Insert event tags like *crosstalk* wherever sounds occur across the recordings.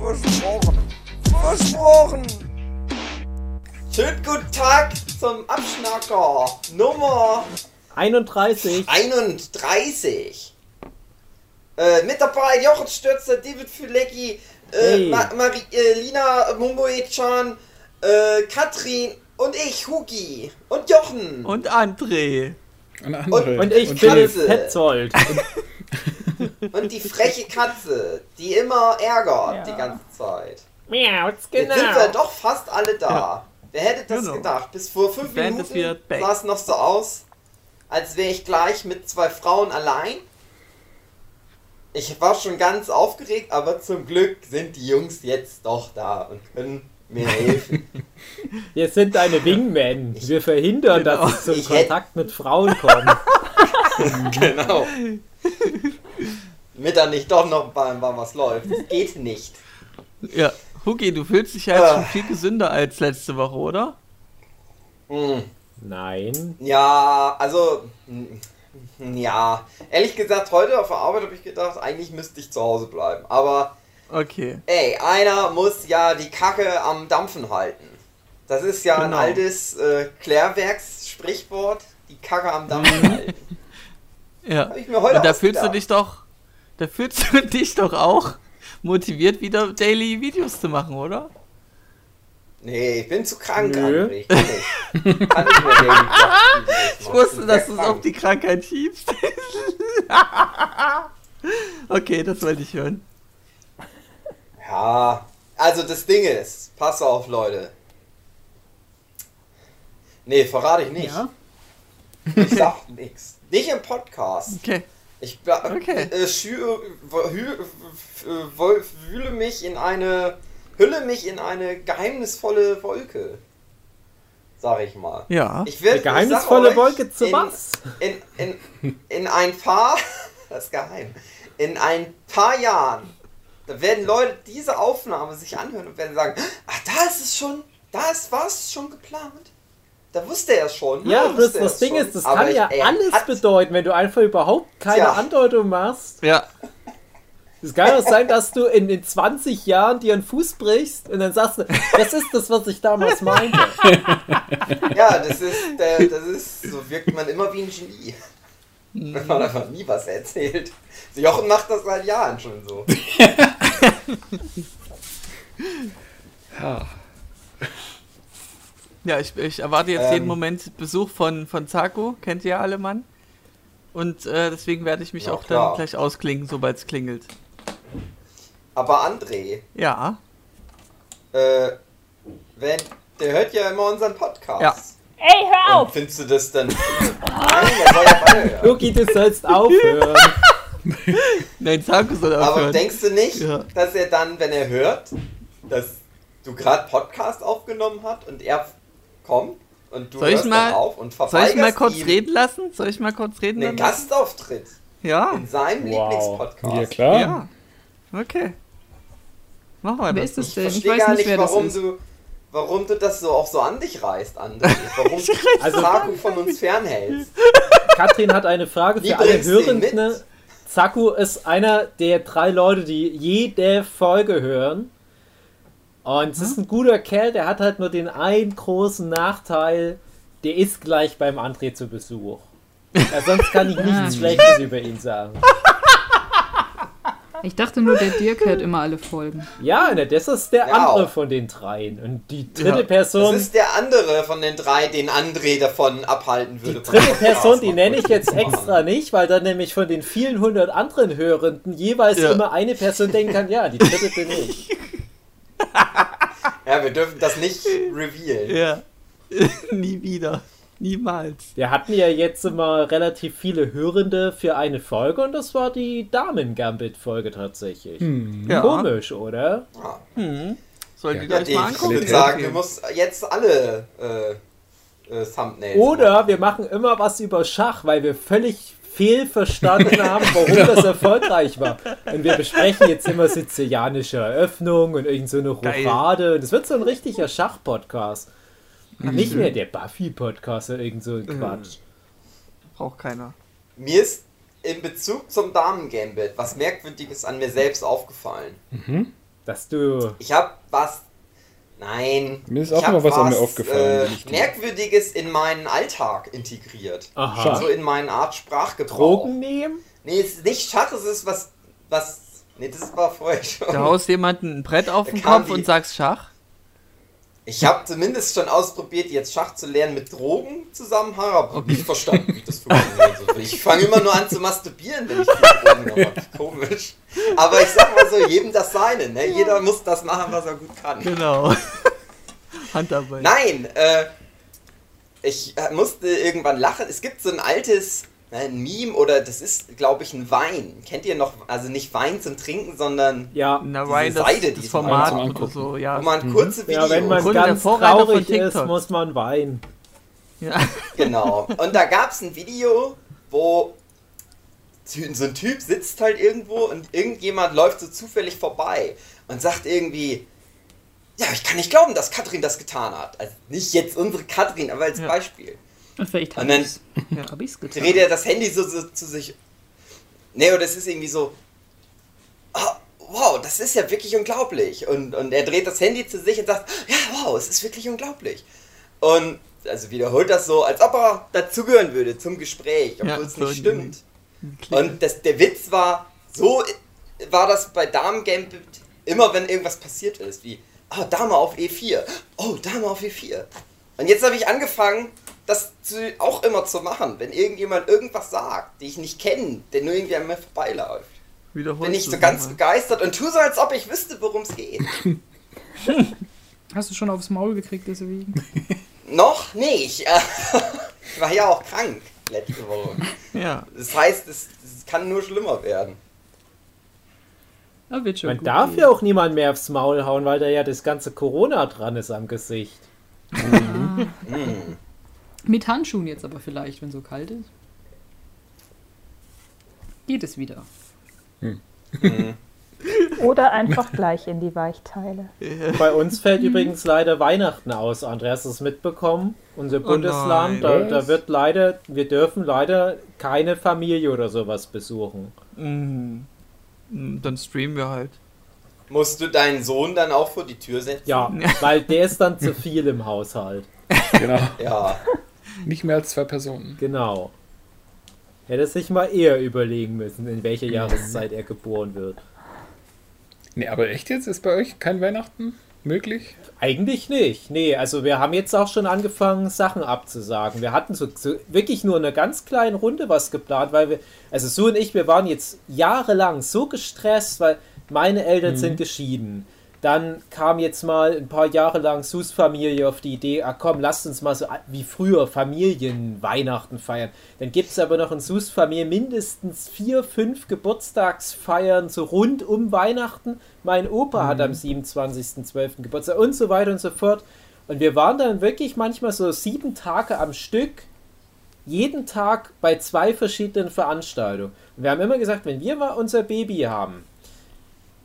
Versprochen. Versprochen. Schönen guten Tag zum Abschnacker Nummer 31. 31. Äh, mit dabei Jochen Stürzer, David Fülecki, äh, Hey. Ma Mari äh, Lina Mumboe-chan, äh, Katrin und ich, Hugi und Jochen. Und André. Und andere. Und ich, Und Philipp. Petzold. *laughs* Und die freche Katze, die immer ärgert Ja. die ganze Zeit. Miau, Jetzt sind wir genau. doch fast alle da. Wer hätte das Genau. gedacht? Bis vor fünf Band Minuten sah es noch so aus, als wäre ich gleich mit zwei Frauen allein. Ich war schon ganz aufgeregt, aber zum Glück sind die Jungs jetzt doch da und können mir helfen. *laughs* Wir sind deine Wingmen. Wir verhindern, Genau. dass es zum Kontakt mit Frauen kommt. *laughs* genau. Damit da nicht doch noch mal, mal was läuft. Das geht nicht. Ja, Hugi, du fühlst dich ja jetzt Ah. schon viel gesünder als letzte Woche, oder? Hm. Nein. Ja, also, mm, ja. Ehrlich gesagt, heute auf der Arbeit habe ich gedacht, eigentlich müsste ich zu Hause bleiben. Aber, Okay. ey, einer muss ja die Kacke am Dampfen halten. Das ist ja Genau. ein altes äh, Klärwerks-Sprichwort. Die Kacke am Dampfen *laughs* halten. Ja. Hab ich mir heute Und da fühlst du dich doch, da fühlst du *laughs* dich doch auch motiviert, wieder Daily Videos zu machen, oder? Nee, ich bin zu krank, Nö. André. Ich kann nicht. Kann nicht mehr Daily Ich wusste, dass du es auf die Krankheit schiebst. *laughs* okay, das wollte ich hören. Ja, also das Ding ist, pass auf, Leute. Nee, verrate ich nicht. Ja? Ich sag *laughs* nix. Nicht im Podcast. Okay. Ich Okay. äh, schü- w- hü- w- w- wühle mich in eine. Hülle mich in eine geheimnisvolle Wolke. Sag ich mal. Ja. Ich werd, Eine geheimnisvolle euch, Wolke zu in, was? In, in, in ein paar. *laughs* Das ist geheim. In ein paar Jahren. Da werden Leute diese Aufnahme sich anhören und werden sagen: Ach, da ist es schon. Da ist was schon geplant. Da wusste er es schon. Ja, da das es Ding schon. ist, das Aber kann ja er alles hat- bedeuten, wenn du einfach überhaupt keine Tja. Andeutung machst. Ja. Es kann auch sein, dass du in den 20 Jahren dir einen Fuß brichst und dann sagst du, das ist das, was ich damals meinte. *laughs* Ja, das ist, der, das ist, so wirkt man immer wie ein Genie. Mhm. Wenn man einfach nie was erzählt. Jochen macht das seit Jahren schon so. *laughs* Ja. Ja, ich, ich erwarte jetzt Ähm. jeden Moment Besuch von, von Zaku, kennt ihr ja alle Mann. Und äh, deswegen werde ich mich Ja, auch klar. dann gleich ausklingen, sobald es klingelt. Aber André, Ja. äh, wenn, der hört ja immer unseren Podcast. Ja. Ey, hör Und auf! findest du das dann. *laughs* Nein, der soll ja weiterhören. Luki, du sollst aufhören. *laughs* Nein, Zaku soll Aber aufhören. denkst du nicht, Ja. dass er dann, wenn er hört, dass du gerade Podcast aufgenommen hast und er kommt und du Soll ich hörst mal- dann auf und Soll verweigerst ich mal kurz ihm reden lassen? Soll ich mal kurz reden einen lassen? Gastauftritt Ja. in seinem Wow. Lieblingspodcast? ja, klar. Ja. Okay. Machen wir Wer das. ist das Ich denn? Ich verstehe weiß gar nicht, warum du, warum du das so auch so an dich reißt, André. *laughs* Warum du Also- Zaku von uns fernhältst. Katrin hat eine Frage Wie für alle ihn mit? Hörenden. Zaku ist einer der drei Leute, die jede Folge hören. Und es ist ein guter Kerl, der hat halt nur den einen großen Nachteil, der ist gleich beim André zu Besuch. Ja, sonst kann ich *laughs* nichts Schlechtes über ihn sagen. Ich dachte nur, der Dirk hört immer alle Folgen. Ja, ne, das ist der Ja, andere auch. von den dreien. Und die dritte Ja. Person, Das ist der andere von den drei, den André davon abhalten würde. die dritte *laughs* Person, die nenne ich jetzt extra nicht, weil dann nämlich von den vielen hundert anderen Hörenden jeweils Ja. immer eine Person denken kann, ja, die dritte bin ich. *laughs* *laughs* Ja, wir dürfen das nicht revealen. Ja. *laughs* Nie wieder. Niemals. Wir hatten ja jetzt immer relativ viele Hörende für eine Folge und das war die Damen-Gambit-Folge tatsächlich. Ja. Komisch, oder? Ja. Hm. Sollt ihr Ja, Dave, mal ich angucken. würde sagen, du musst jetzt alle äh, äh, Thumbnails Oder machen. wir machen immer was über Schach, weil wir völlig fehlverstanden *laughs* haben, warum das erfolgreich war. Und wir besprechen jetzt immer sizilianische Eröffnung und irgend so eine. Rochade. Und es wird so ein richtiger Schach-Podcast. Nicht mehr der Buffy-Podcast oder irgend so ein Quatsch. Braucht keiner. Mir ist in Bezug zum Damen-Gambit was Merkwürdiges an mir selbst aufgefallen. Dass du. Ich habe was. Nein. Mir ist ich auch immer was an mir aufgefallen, Äh, wenn ich die- Merkwürdiges in meinen Alltag integriert. Aha. So in meine Art Sprachgebrauch. Drogen nehmen? Nee, es ist nicht Schach, es ist was. was nee, das war vorher schon. Da haust jemanden ein Brett auf den Kopf die- und sagst Schach. Ich habe zumindest schon ausprobiert, jetzt Schach zu lernen mit Drogen Zusammenhang, aber nicht verstanden, wie das funktioniert. Ich fange immer nur an zu masturbieren, wenn ich die Drogen habe. Komisch. Aber ich sag mal so, jedem das seine. Ne? Jeder muss das machen, was er gut kann. Genau. *laughs* Handarbeit. Nein, äh, ich äh, musste irgendwann lachen. Es gibt so ein altes ein Meme oder das ist, glaube ich, ein Wein. Kennt ihr noch? Also nicht Wein zum Trinken, sondern Ja. Na, das, Seide, das Format zum oder so, ja. wo man kurze Videos... Ja, wenn man Grunde der ganz traurig ist, muss man weinen. ja. *laughs* Genau. Und da gab es ein Video, wo so ein Typ sitzt halt irgendwo und irgendjemand läuft so zufällig vorbei und sagt irgendwie, ja, ich kann nicht glauben, dass Katrin das getan hat. Also nicht jetzt unsere Katrin, aber als Ja. Beispiel. Und vielleicht Und hab dann ich's, hab ich's getan. dreht er das Handy so, so zu sich. Ne, oder es ist irgendwie so, ah, wow, das ist ja wirklich unglaublich. Und, und er dreht das Handy zu sich und sagt, ja, wow, es ist wirklich unglaublich. Und also wiederholt das so, als ob er dazugehören würde zum Gespräch, obwohl Ja, es nicht stimmt. Und das, der Witz war, so war das bei Damen Gambit immer, wenn irgendwas passiert ist, wie, oh, Dame auf E4, oh, Dame auf E4. Und jetzt habe ich angefangen, das zu, auch immer zu machen, wenn irgendjemand irgendwas sagt, die ich nicht kenne, der nur irgendwie an mir vorbeiläuft. Wiederholst Bin ich so ganz nochmal. begeistert und tue so, als ob ich wüsste, worum es geht. *laughs* Hast du schon aufs Maul gekriegt deswegen? *laughs* Noch nicht. *laughs* Ich war ja auch krank letzte Woche. Ja. Das heißt, es, es kann nur schlimmer werden. Ja, wird schon Man gut darf gehen. ja auch niemand mehr aufs Maul hauen, weil da ja das ganze Corona dran ist am Gesicht. Mit Handschuhen jetzt aber vielleicht, wenn so kalt ist. Geht es wieder. *laughs* Oder einfach gleich in die Weichteile. *laughs* Bei uns fällt übrigens leider Weihnachten aus. Andreas hast du es mitbekommen. Unser Bundesland, da, nein. da wird leider, wir dürfen leider keine Familie oder sowas besuchen. Mhm. Mhm, Dann streamen wir halt. Musst du deinen Sohn dann auch vor die Tür setzen? Ja, *laughs* weil der ist dann zu viel im Haushalt. Genau. Ja. Nicht mehr als zwei Personen. Genau. Hätte sich mal eher überlegen müssen, in welcher Jahreszeit er geboren wird. Nee, aber echt jetzt? Ist bei euch kein Weihnachten möglich? Eigentlich nicht. Nee, also wir haben jetzt auch schon angefangen, Sachen abzusagen. Wir hatten so, so wirklich nur in einer ganz kleinen Runde was geplant, weil wir, also Sue und ich, wir waren jetzt jahrelang so gestresst, weil meine Eltern sind geschieden. Dann kam jetzt mal ein paar Jahre lang Sus Familie auf die Idee, ah komm, lasst uns mal so wie früher Familienweihnachten feiern. Dann gibt es aber noch in Sus Familie mindestens vier, fünf Geburtstagsfeiern so rund um Weihnachten. Mein Opa hat am 27.12. Geburtstag und so weiter und so fort. Und wir waren dann wirklich manchmal so sieben Tage am Stück, jeden Tag bei zwei verschiedenen Veranstaltungen. Und wir haben immer gesagt, wenn wir mal unser Baby haben,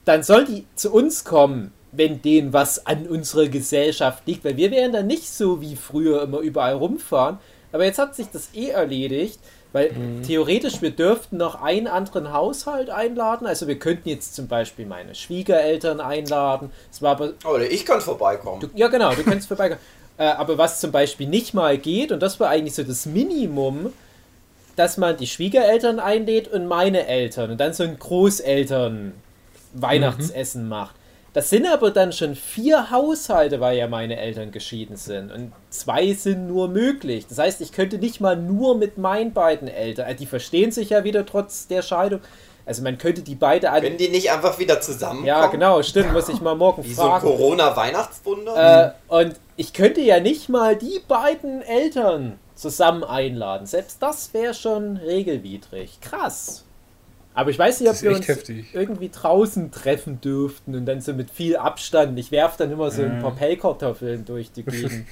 dann soll die zu uns kommen, wenn denen was an unserer Gesellschaft liegt, weil wir werden dann nicht so wie früher immer überall rumfahren. Aber jetzt hat sich das eh erledigt, weil theoretisch wir dürften noch einen anderen Haushalt einladen. Also wir könnten jetzt zum Beispiel meine Schwiegereltern einladen. Es war aber Oder ich kann vorbeikommen. Du, ja, genau, du kannst vorbeikommen. *laughs* Äh, aber was zum Beispiel nicht mal geht, und das war eigentlich so das Minimum, dass man die Schwiegereltern einlädt und meine Eltern und dann so ein Großeltern-Weihnachtsessen macht. Das sind aber dann schon vier Haushalte, weil ja meine Eltern geschieden sind. Und zwei sind nur möglich. Das heißt, ich könnte nicht mal nur mit meinen beiden Eltern, äh, die verstehen sich ja wieder trotz der Scheidung. Also man könnte die beide an. Können die nicht einfach wieder zusammenkommen? Ja, genau, stimmt, muss ich mal morgen Wie so ein fragen. Corona-Weihnachtswunder? Äh, und ich könnte ja nicht mal die beiden Eltern zusammen einladen. Selbst das wäre schon regelwidrig. Krass. Aber ich weiß nicht, ob wir uns heftig. irgendwie draußen treffen dürften und dann so mit viel Abstand. Ich werfe dann immer so ein Ja. paar Pellkartoffeln durch die *laughs* Gegend.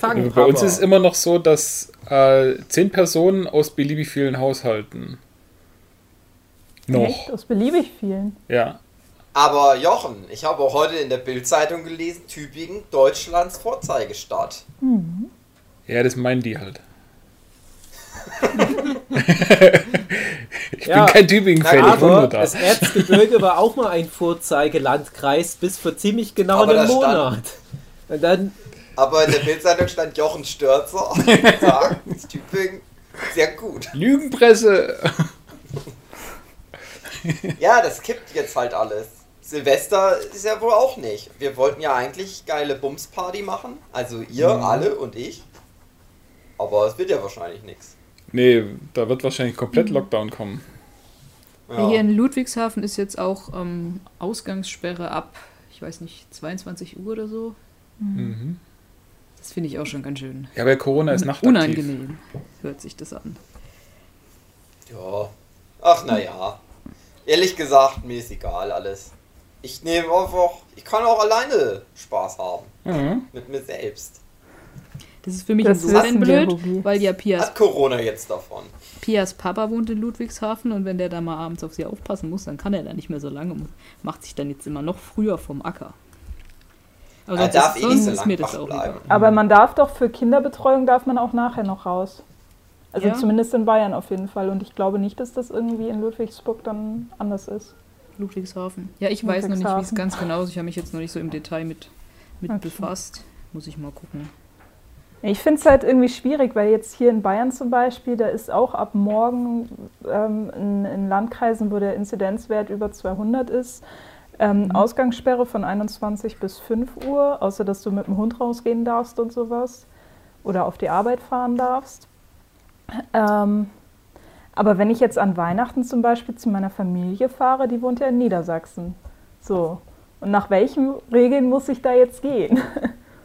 Fang, Also bei uns ist es immer noch so, dass äh, zehn Personen aus beliebig vielen Haushalten. Noch. Echt? Aus beliebig vielen. Ja. Aber Jochen, ich habe auch heute in der Bildzeitung gelesen, Tübingen, Deutschlands Vorzeigestadt. Ja, das meinen die halt. *laughs* ich Ja, bin kein Tübingen-Fan, ich wohne da. das Erzgebirge war auch mal ein Vorzeigelandkreis bis vor ziemlich genau Aber einem Monat. Und dann, Aber in der Bildzeitung stand Jochen Störzer und sagt, Tübingen, sehr gut. Lügenpresse! Ja, das kippt jetzt halt alles. Silvester ist ja wohl auch nicht. Wir wollten ja eigentlich geile Bumsparty machen. Also ihr alle und ich. Aber es wird ja wahrscheinlich nichts. Nee, da wird wahrscheinlich komplett Lockdown kommen. Ja. Hier in Ludwigshafen ist jetzt auch ähm, Ausgangssperre ab, ich weiß nicht, 22 Uhr oder so. Mhm. Das finde ich auch schon ganz schön. Ja, weil Corona ist nachtaktiv. Unangenehm hört sich das an. Ja. Ach naja. Ehrlich gesagt, mir ist egal alles. Ich nehme einfach. Ich kann auch alleine Spaß haben. Mhm. Mit mir selbst. Das ist für mich Das insofern blöd, weil ja Pias, Hat Corona jetzt davon. Pias Papa wohnt in Ludwigshafen und wenn der da mal abends auf sie aufpassen muss, dann kann er da nicht mehr so lange und macht sich dann jetzt immer noch früher vom Acker. Aber Er sonst darf ist, eh nicht so sonst ist lang mir das wach auch bleiben. egal. Aber man darf doch für Kinderbetreuung darf man auch nachher noch raus. Also Ja. zumindest in Bayern auf jeden Fall. Und ich glaube nicht, dass das irgendwie in Ludwigsburg dann anders ist. Ludwigshafen. Ja, ich weiß noch nicht, wie es ganz genau ist. Ich habe mich jetzt noch nicht so im Detail mit, mit Okay. befasst. Muss ich mal gucken. Ich finde es halt irgendwie schwierig, weil jetzt hier in Bayern zum Beispiel, da ist auch ab morgen ähm, in, in Landkreisen, wo der Inzidenzwert über 200 ist, ähm, Ausgangssperre von 21 bis 5 Uhr, außer dass du mit dem Hund rausgehen darfst und sowas oder auf die Arbeit fahren darfst. Ähm, aber wenn ich jetzt an Weihnachten zum Beispiel zu meiner Familie fahre, die wohnt ja in Niedersachsen. So. Und nach welchen Regeln muss ich da jetzt gehen?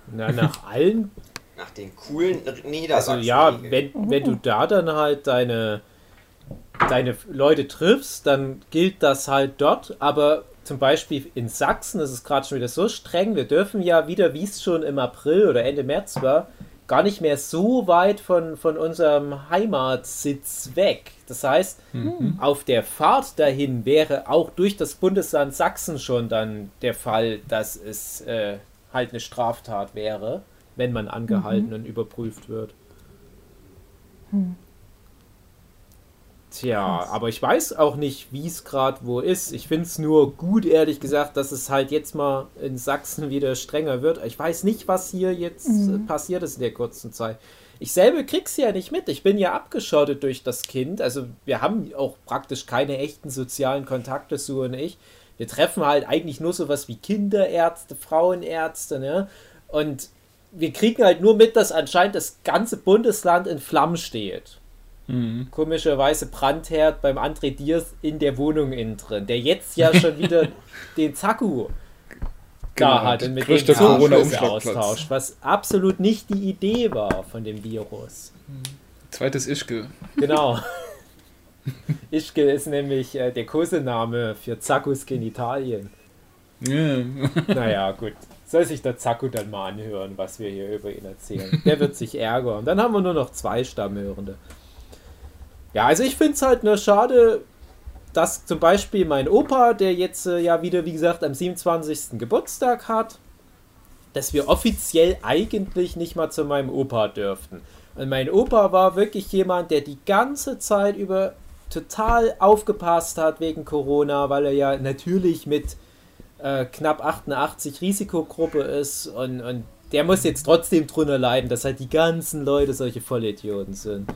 na, nach allen Nach den coolen Also Niedersachsen. ja, wenn, wenn du da dann halt deine, deine Leute triffst, dann gilt das halt dort. Aber zum Beispiel in Sachsen ist es gerade schon wieder so streng. Wir dürfen ja wieder, wie es schon im April oder Ende März war, gar nicht mehr so weit von, von unserem Heimatsitz weg. Das heißt, auf der Fahrt dahin wäre auch durch das Bundesland Sachsen schon dann der Fall, dass es äh, halt eine Straftat wäre, wenn man angehalten und überprüft wird. Tja, aber ich weiß auch nicht, wie es gerade wo ist. Ich finde es nur gut, ehrlich gesagt, dass es halt jetzt mal in Sachsen wieder strenger wird. Ich weiß nicht, was hier jetzt äh, passiert ist in der kurzen Zeit. Ich selber krieg's ja nicht mit. Ich bin ja abgeschottet durch das Kind. Also wir haben auch praktisch keine echten sozialen Kontakte, Sue und ich. Wir treffen halt eigentlich nur sowas wie Kinderärzte, Frauenärzte, ne? Und wir kriegen halt nur mit, dass anscheinend das ganze Bundesland in Flammen steht komischerweise Brandherd beim André Diers in der Wohnung innen drin, der jetzt ja schon wieder *laughs* den Zaku da Genau, hat und mit dem Corona-Umschlagplatz. austauscht, was absolut nicht die Idee war von dem Virus. Zweites Ischke. Genau. *laughs* Ischke ist nämlich äh, der Kosename für Zakus Genitalien. Ja. Naja, gut. Soll sich der Zaku dann mal anhören, was wir hier über ihn erzählen. Der wird sich ärgern. Dann haben wir nur noch zwei Stammhörende. Ja, also ich finde es halt nur schade, dass zum Beispiel mein Opa, der jetzt äh, ja wieder, wie gesagt, am 27. Geburtstag hat, dass wir offiziell eigentlich nicht mal zu meinem Opa dürften. Und mein Opa war wirklich jemand, der die ganze Zeit über total aufgepasst hat wegen Corona, weil er ja natürlich mit äh, knapp 88 Risikogruppe ist und, und der muss jetzt trotzdem drunter leiden, dass halt die ganzen Leute solche Vollidioten sind.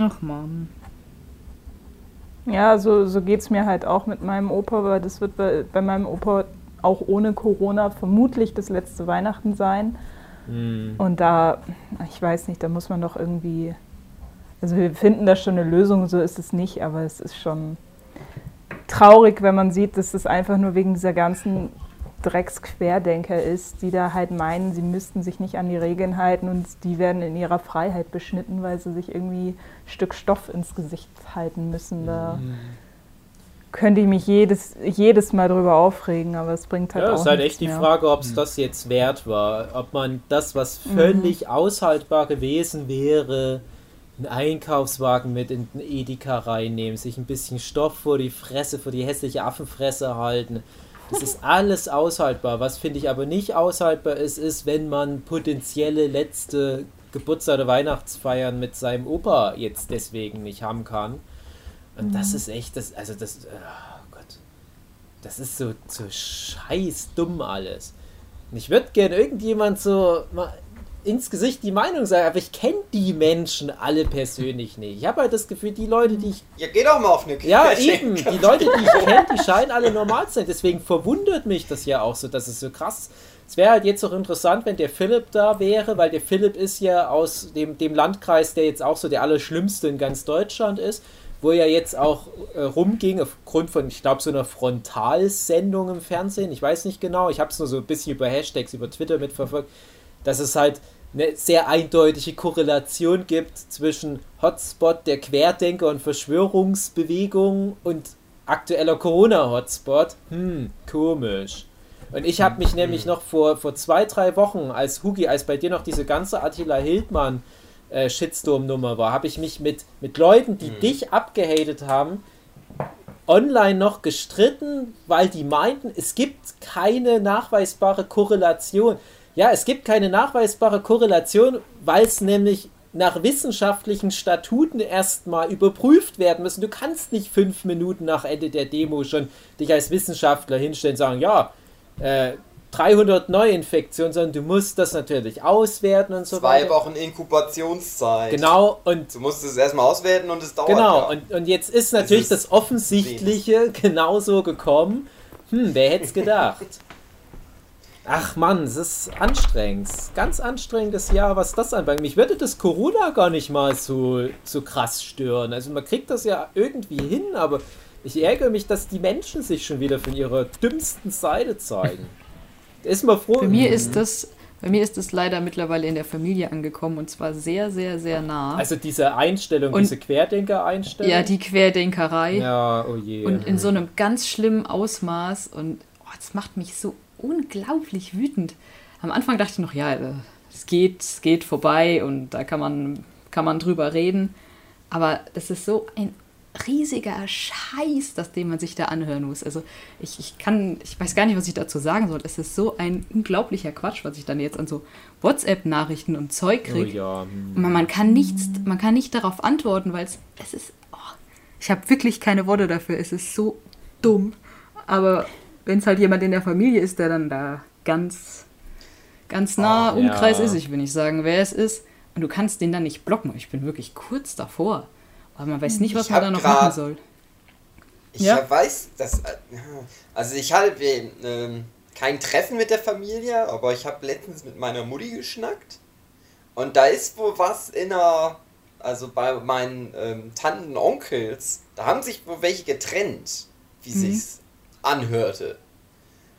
Ach man. Ja, so, so geht es mir halt auch mit meinem Opa, weil das wird bei, bei meinem Opa auch ohne Corona vermutlich das letzte Weihnachten sein. Und da, ich weiß nicht, da muss man doch irgendwie, also wir finden da schon eine Lösung, so ist es nicht, aber es ist schon traurig, wenn man sieht, dass das einfach nur wegen dieser ganzen Drecksquerdenker ist, die da halt meinen, sie müssten sich nicht an die Regeln halten und die werden in ihrer Freiheit beschnitten, weil sie sich irgendwie ein Stück Stoff ins Gesicht halten müssen. Da könnte ich mich jedes, jedes Mal drüber aufregen, aber es bringt halt Ja, auch ist halt nichts echt die mehr. Frage, ob es das jetzt wert war. Ob man das, was völlig aushaltbar gewesen wäre, einen Einkaufswagen mit in den Edeka reinnehmen, sich ein bisschen Stoff vor die Fresse, vor die hässliche Affenfresse halten. Das ist *laughs* alles aushaltbar. Was finde ich aber nicht aushaltbar ist, ist, wenn man potenzielle letzte Geburtstag oder Weihnachtsfeiern mit seinem Opa jetzt deswegen nicht haben kann. Und das ist echt, das, also das, oh Gott, das ist so, so scheiß dumm alles. Und ich würde gerne irgendjemand so mal ins Gesicht die Meinung sagen, aber ich kenne die Menschen alle persönlich nicht. Ich habe halt das Gefühl, die Leute, die ich Ja, geh doch mal auf eine ja, Querdenker. eben. *laughs* Die Leute, die ich kenne, die scheinen alle normal zu sein. Deswegen verwundert mich das ja auch so, dass es so krass ist. Es wäre halt jetzt auch interessant, wenn der Philipp da wäre, weil der Philipp ist ja aus dem, dem Landkreis, der jetzt auch so der allerschlimmste in ganz Deutschland ist, wo er jetzt auch äh, rumging, aufgrund von, ich glaube, so einer Frontalsendung im Fernsehen. Ich weiß nicht genau. Ich habe es nur so ein bisschen über Hashtags, über Twitter mitverfolgt, dass es halt eine sehr eindeutige Korrelation gibt zwischen Hotspot der Querdenker und Verschwörungsbewegung und aktueller Corona-Hotspot. Hm, komisch. Und ich habe mich nämlich noch vor, vor zwei, drei Wochen, als Hugi, als bei dir noch diese ganze Attila Hildmann äh, Shitstorm-Nummer war, habe ich mich mit, mit Leuten, die dich abgehatet haben, online noch gestritten, weil die meinten, es gibt keine nachweisbare Korrelation. Ja, es gibt keine nachweisbare Korrelation, weil es nämlich nach wissenschaftlichen Statuten erstmal überprüft werden müssen. Du kannst nicht fünf Minuten nach Ende der Demo schon dich als Wissenschaftler hinstellen und sagen, ja, äh, 300 Neuinfektionen, sondern du musst das natürlich auswerten und so Zwei weiter. Wochen Inkubationszeit. Genau, und Du musst es erstmal auswerten und es dauert. Genau, ja. und, und jetzt ist natürlich ist das Offensichtliche genauso gekommen. Hm, wer hätte es gedacht? *laughs* Ach Mann, es ist anstrengend. Ganz anstrengendes Jahr, was das anbelangt. Mich würde das Corona gar nicht mal so, so krass stören. Also man kriegt das ja irgendwie hin, aber ich ärgere mich, dass die Menschen sich schon wieder von ihrer dümmsten Seite zeigen. *laughs* Ist mal froh. Bei mir ist das, bei mir ist das leider mittlerweile in der Familie angekommen und zwar sehr, sehr, sehr nah. Also diese Einstellung, Und- diese Querdenker-Einstellung. ja, die Querdenkerei. Ja, oh je. Und in so einem ganz schlimmen Ausmaß. Und oh, das macht mich so unglaublich wütend. Am Anfang dachte ich noch, ja, äh, es geht, es geht vorbei und da kann man, kann man drüber reden. Aber das ist so ein riesiger Scheiß, das den man sich da anhören muss. Also ich, ich kann, ich weiß gar nicht, was ich dazu sagen soll. Es ist so ein unglaublicher Quatsch, was ich dann jetzt an so WhatsApp-Nachrichten und Zeug oh kriege. ja. hm. Man, man kann nichts, man kann nicht darauf antworten, weil es, es ist, oh, ich habe wirklich keine Worte dafür. Es ist so dumm. Aber wenn es halt jemand in der Familie ist, der dann da ganz, ganz nah Oh, Umkreis ja. ist, ich will nicht sagen, wer es ist, und du kannst den dann nicht blocken. Ich bin wirklich kurz davor. Aber man weiß nicht, was Ich man da noch machen soll. Ich Ja. weiß, dass. äh, Also, ich hatte ähm, kein Treffen mit der Familie, aber ich habe letztens mit meiner Mutti geschnackt. Und da ist wohl was in der. Also bei meinen ähm, Tanten und Onkels, da haben sich wohl welche getrennt, wie Mhm. sich's anhörte.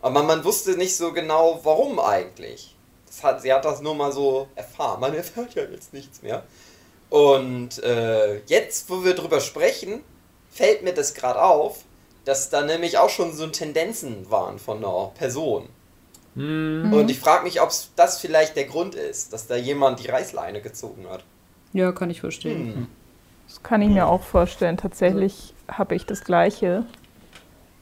Aber man wusste nicht so genau, warum eigentlich. Das hat, sie hat das nur mal so erfahren. Man *laughs* erfährt ja jetzt nichts mehr. Und äh, jetzt, wo wir drüber sprechen, fällt mir das gerade auf, dass da nämlich auch schon so Tendenzen waren von einer Person. Hm. Und ich frage mich, ob das vielleicht der Grund ist, dass da jemand die Reißleine gezogen hat. Ja, kann ich verstehen. Hm. Das kann ich mir auch vorstellen. Tatsächlich habe ich das Gleiche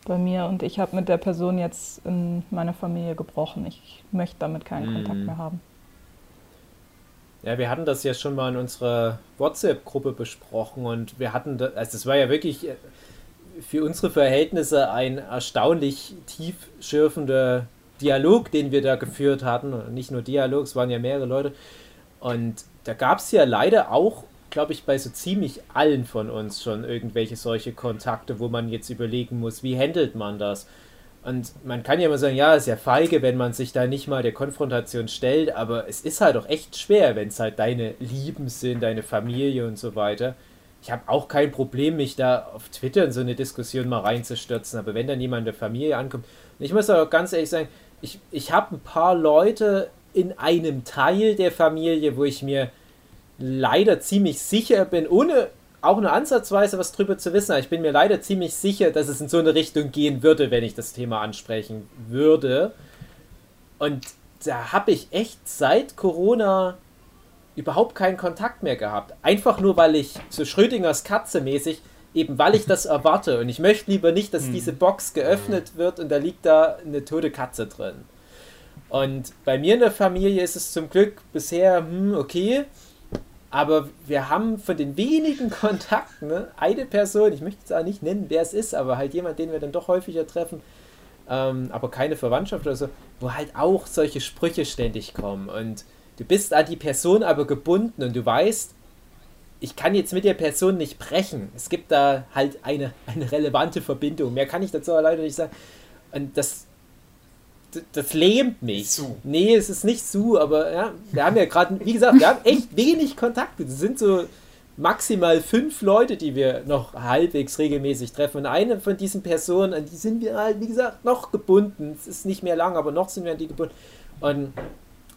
bei mir und ich habe mit der Person jetzt in meiner Familie gebrochen. Ich möchte damit keinen Mhm. Kontakt mehr haben. Ja, wir hatten das ja schon mal in unserer WhatsApp-Gruppe besprochen und wir hatten, also das war ja wirklich äh, für unsere Verhältnisse ein erstaunlich tiefschürfender Dialog, den wir da geführt hatten. Und nicht nur Dialog, es waren ja mehrere Leute. Und da gab es ja leider auch, glaube ich, bei so ziemlich allen von uns schon irgendwelche solche Kontakte, wo man jetzt überlegen muss, wie handelt man das? Und man kann ja immer sagen, ja, ist ja feige, wenn man sich da nicht mal der Konfrontation stellt, aber es ist halt auch echt schwer, wenn es halt deine Lieben sind, deine Familie und so weiter. Ich habe auch kein Problem, mich da auf Twitter in so eine Diskussion mal reinzustürzen, aber wenn dann jemand der Familie ankommt, und ich muss auch ganz ehrlich sagen, ich, ich habe ein paar Leute in einem Teil der Familie, wo ich mir leider ziemlich sicher bin, ohne auch nur ansatzweise was drüber zu wissen, aber ich bin mir leider ziemlich sicher, dass es in so eine Richtung gehen würde, wenn ich das Thema ansprechen würde. Und da habe ich echt seit Corona überhaupt keinen Kontakt mehr gehabt. Einfach nur, weil ich so Schrödingers Katze mäßig, eben weil ich das erwarte. Und ich möchte lieber nicht, dass diese Box geöffnet wird und da liegt da eine tote Katze drin. Und bei mir in der Familie ist es zum Glück bisher, hm, okay, aber wir haben von den wenigen *laughs* Kontakten ne, eine Person, ich möchte es auch nicht nennen, wer es ist, aber halt jemand, den wir dann doch häufiger treffen, ähm, aber keine Verwandtschaft oder so, wo halt auch solche Sprüche ständig kommen. Und du bist an die Person aber gebunden und du weißt, ich kann jetzt mit der Person nicht brechen. Es gibt da halt eine, eine relevante Verbindung. Mehr kann ich dazu leider nicht sagen. Und das, das lähmt mich. Zu. Nee, es ist nicht zu, aber ja, wir haben ja gerade, wie gesagt, wir haben echt wenig Kontakte. Das sind so maximal fünf Leute, die wir noch halbwegs regelmäßig treffen. Und eine von diesen Personen, an die sind wir halt, wie gesagt, noch gebunden. Es ist nicht mehr lang, aber noch sind wir an die gebunden. Und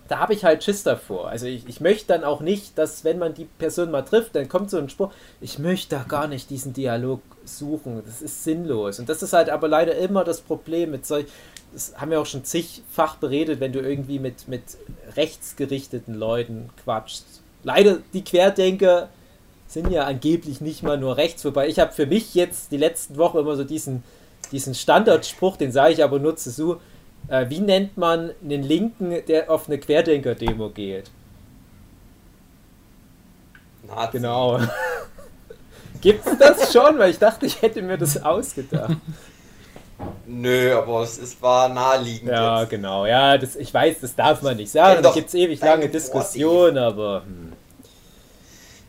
da habe ich halt Schiss davor. Also ich, ich möchte dann auch nicht, dass wenn man die Person mal trifft, dann kommt so ein Spruch, ich möchte da gar nicht diesen Dialog suchen. Das ist sinnlos. Und das ist halt aber leider immer das Problem mit solch, das haben wir auch schon zigfach beredet, wenn du irgendwie mit, mit rechtsgerichteten Leuten quatschst. Leider, die Querdenker sind ja angeblich nicht mal nur rechts, wobei ich habe für mich jetzt die letzten Wochen immer so diesen, diesen Standardspruch, den sage ich aber nur zu so, äh, wie nennt man einen Linken, der auf eine Querdenker-Demo geht? Nazi. Genau. *laughs* Gibt's das schon? Weil ich dachte, ich hätte mir das ausgedacht. *laughs* Nö, aber es ist, war naheliegend. Ja, jetzt. genau. Ja, das, ich weiß, das darf man nicht sagen. Da gibt es ewig lange Diskussionen, aber. Hm.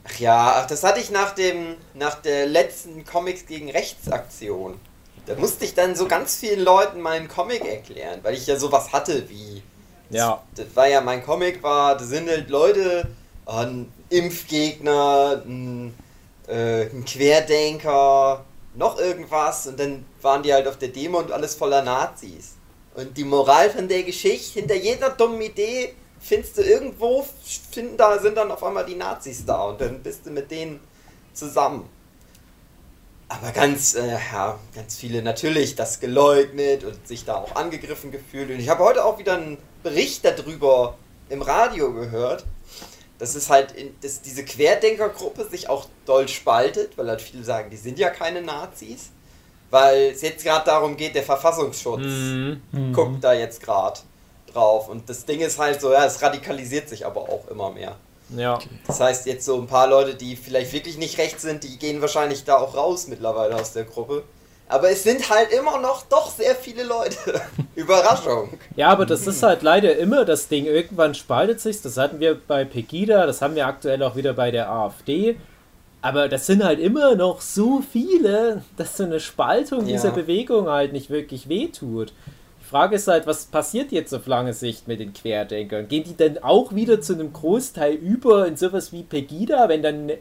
Ach ja, ach, das hatte ich nach dem, nach der letzten Comics gegen Rechtsaktion. Da musste ich dann so ganz vielen Leuten meinen Comic erklären, weil ich ja sowas hatte wie. Ja. Das war ja mein Comic, war, das sind halt Leute, ein Impfgegner, ein, äh, ein Querdenker, noch irgendwas und dann waren die halt auf der Demo und alles voller Nazis. Und die Moral von der Geschichte, hinter jeder dummen Idee findest du irgendwo, finden da, sind dann auf einmal die Nazis da und dann bist du mit denen zusammen. Aber ganz, äh, ja, ganz viele natürlich das geleugnet und sich da auch angegriffen gefühlt. Und ich habe heute auch wieder einen Bericht darüber im Radio gehört, dass es halt, in, dass diese Querdenkergruppe sich auch doll spaltet, weil halt viele sagen, die sind ja keine Nazis. Weil es jetzt gerade darum geht, der Verfassungsschutz Mhm. guckt da jetzt gerade drauf. Und das Ding ist halt so, ja, es radikalisiert sich aber auch immer mehr. Ja. Das heißt, jetzt so ein paar Leute, die vielleicht wirklich nicht rechts sind, die gehen wahrscheinlich da auch raus mittlerweile aus der Gruppe. Aber es sind halt immer noch doch sehr viele Leute. *laughs* Überraschung. Ja, aber das ist halt leider immer das Ding. Irgendwann spaltet sich. Das hatten wir bei Pegida, das haben wir aktuell auch wieder bei der AfD. Aber das sind halt immer noch so viele, dass so eine Spaltung Ja. dieser Bewegung halt nicht wirklich wehtut. Die Frage ist halt, was passiert jetzt auf lange Sicht mit den Querdenkern? Gehen die dann auch wieder zu einem Großteil über in sowas wie Pegida, wenn dann,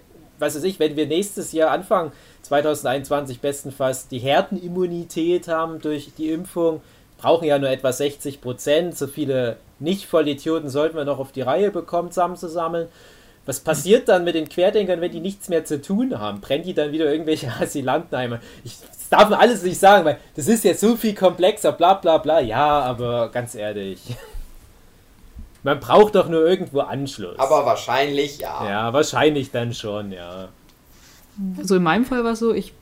was weiß ich, wenn wir nächstes Jahr Anfang 2021 bestenfalls die Herdenimmunität haben durch die Impfung, brauchen ja nur etwa 60 Prozent, so viele Nicht-Vollidioten sollten wir noch auf die Reihe bekommen, zusammenzusammeln. Was passiert dann mit den Querdenkern, wenn die nichts mehr zu tun haben? Brennen die dann wieder irgendwelche *laughs* Asylantenheime? Ich, das darf man alles nicht sagen, weil das ist jetzt so viel komplexer, bla bla bla. Ja, aber ganz ehrlich. Man braucht doch nur irgendwo Anschluss. Aber wahrscheinlich ja. ja, wahrscheinlich dann schon, ja. Also in meinem Fall war es so, ich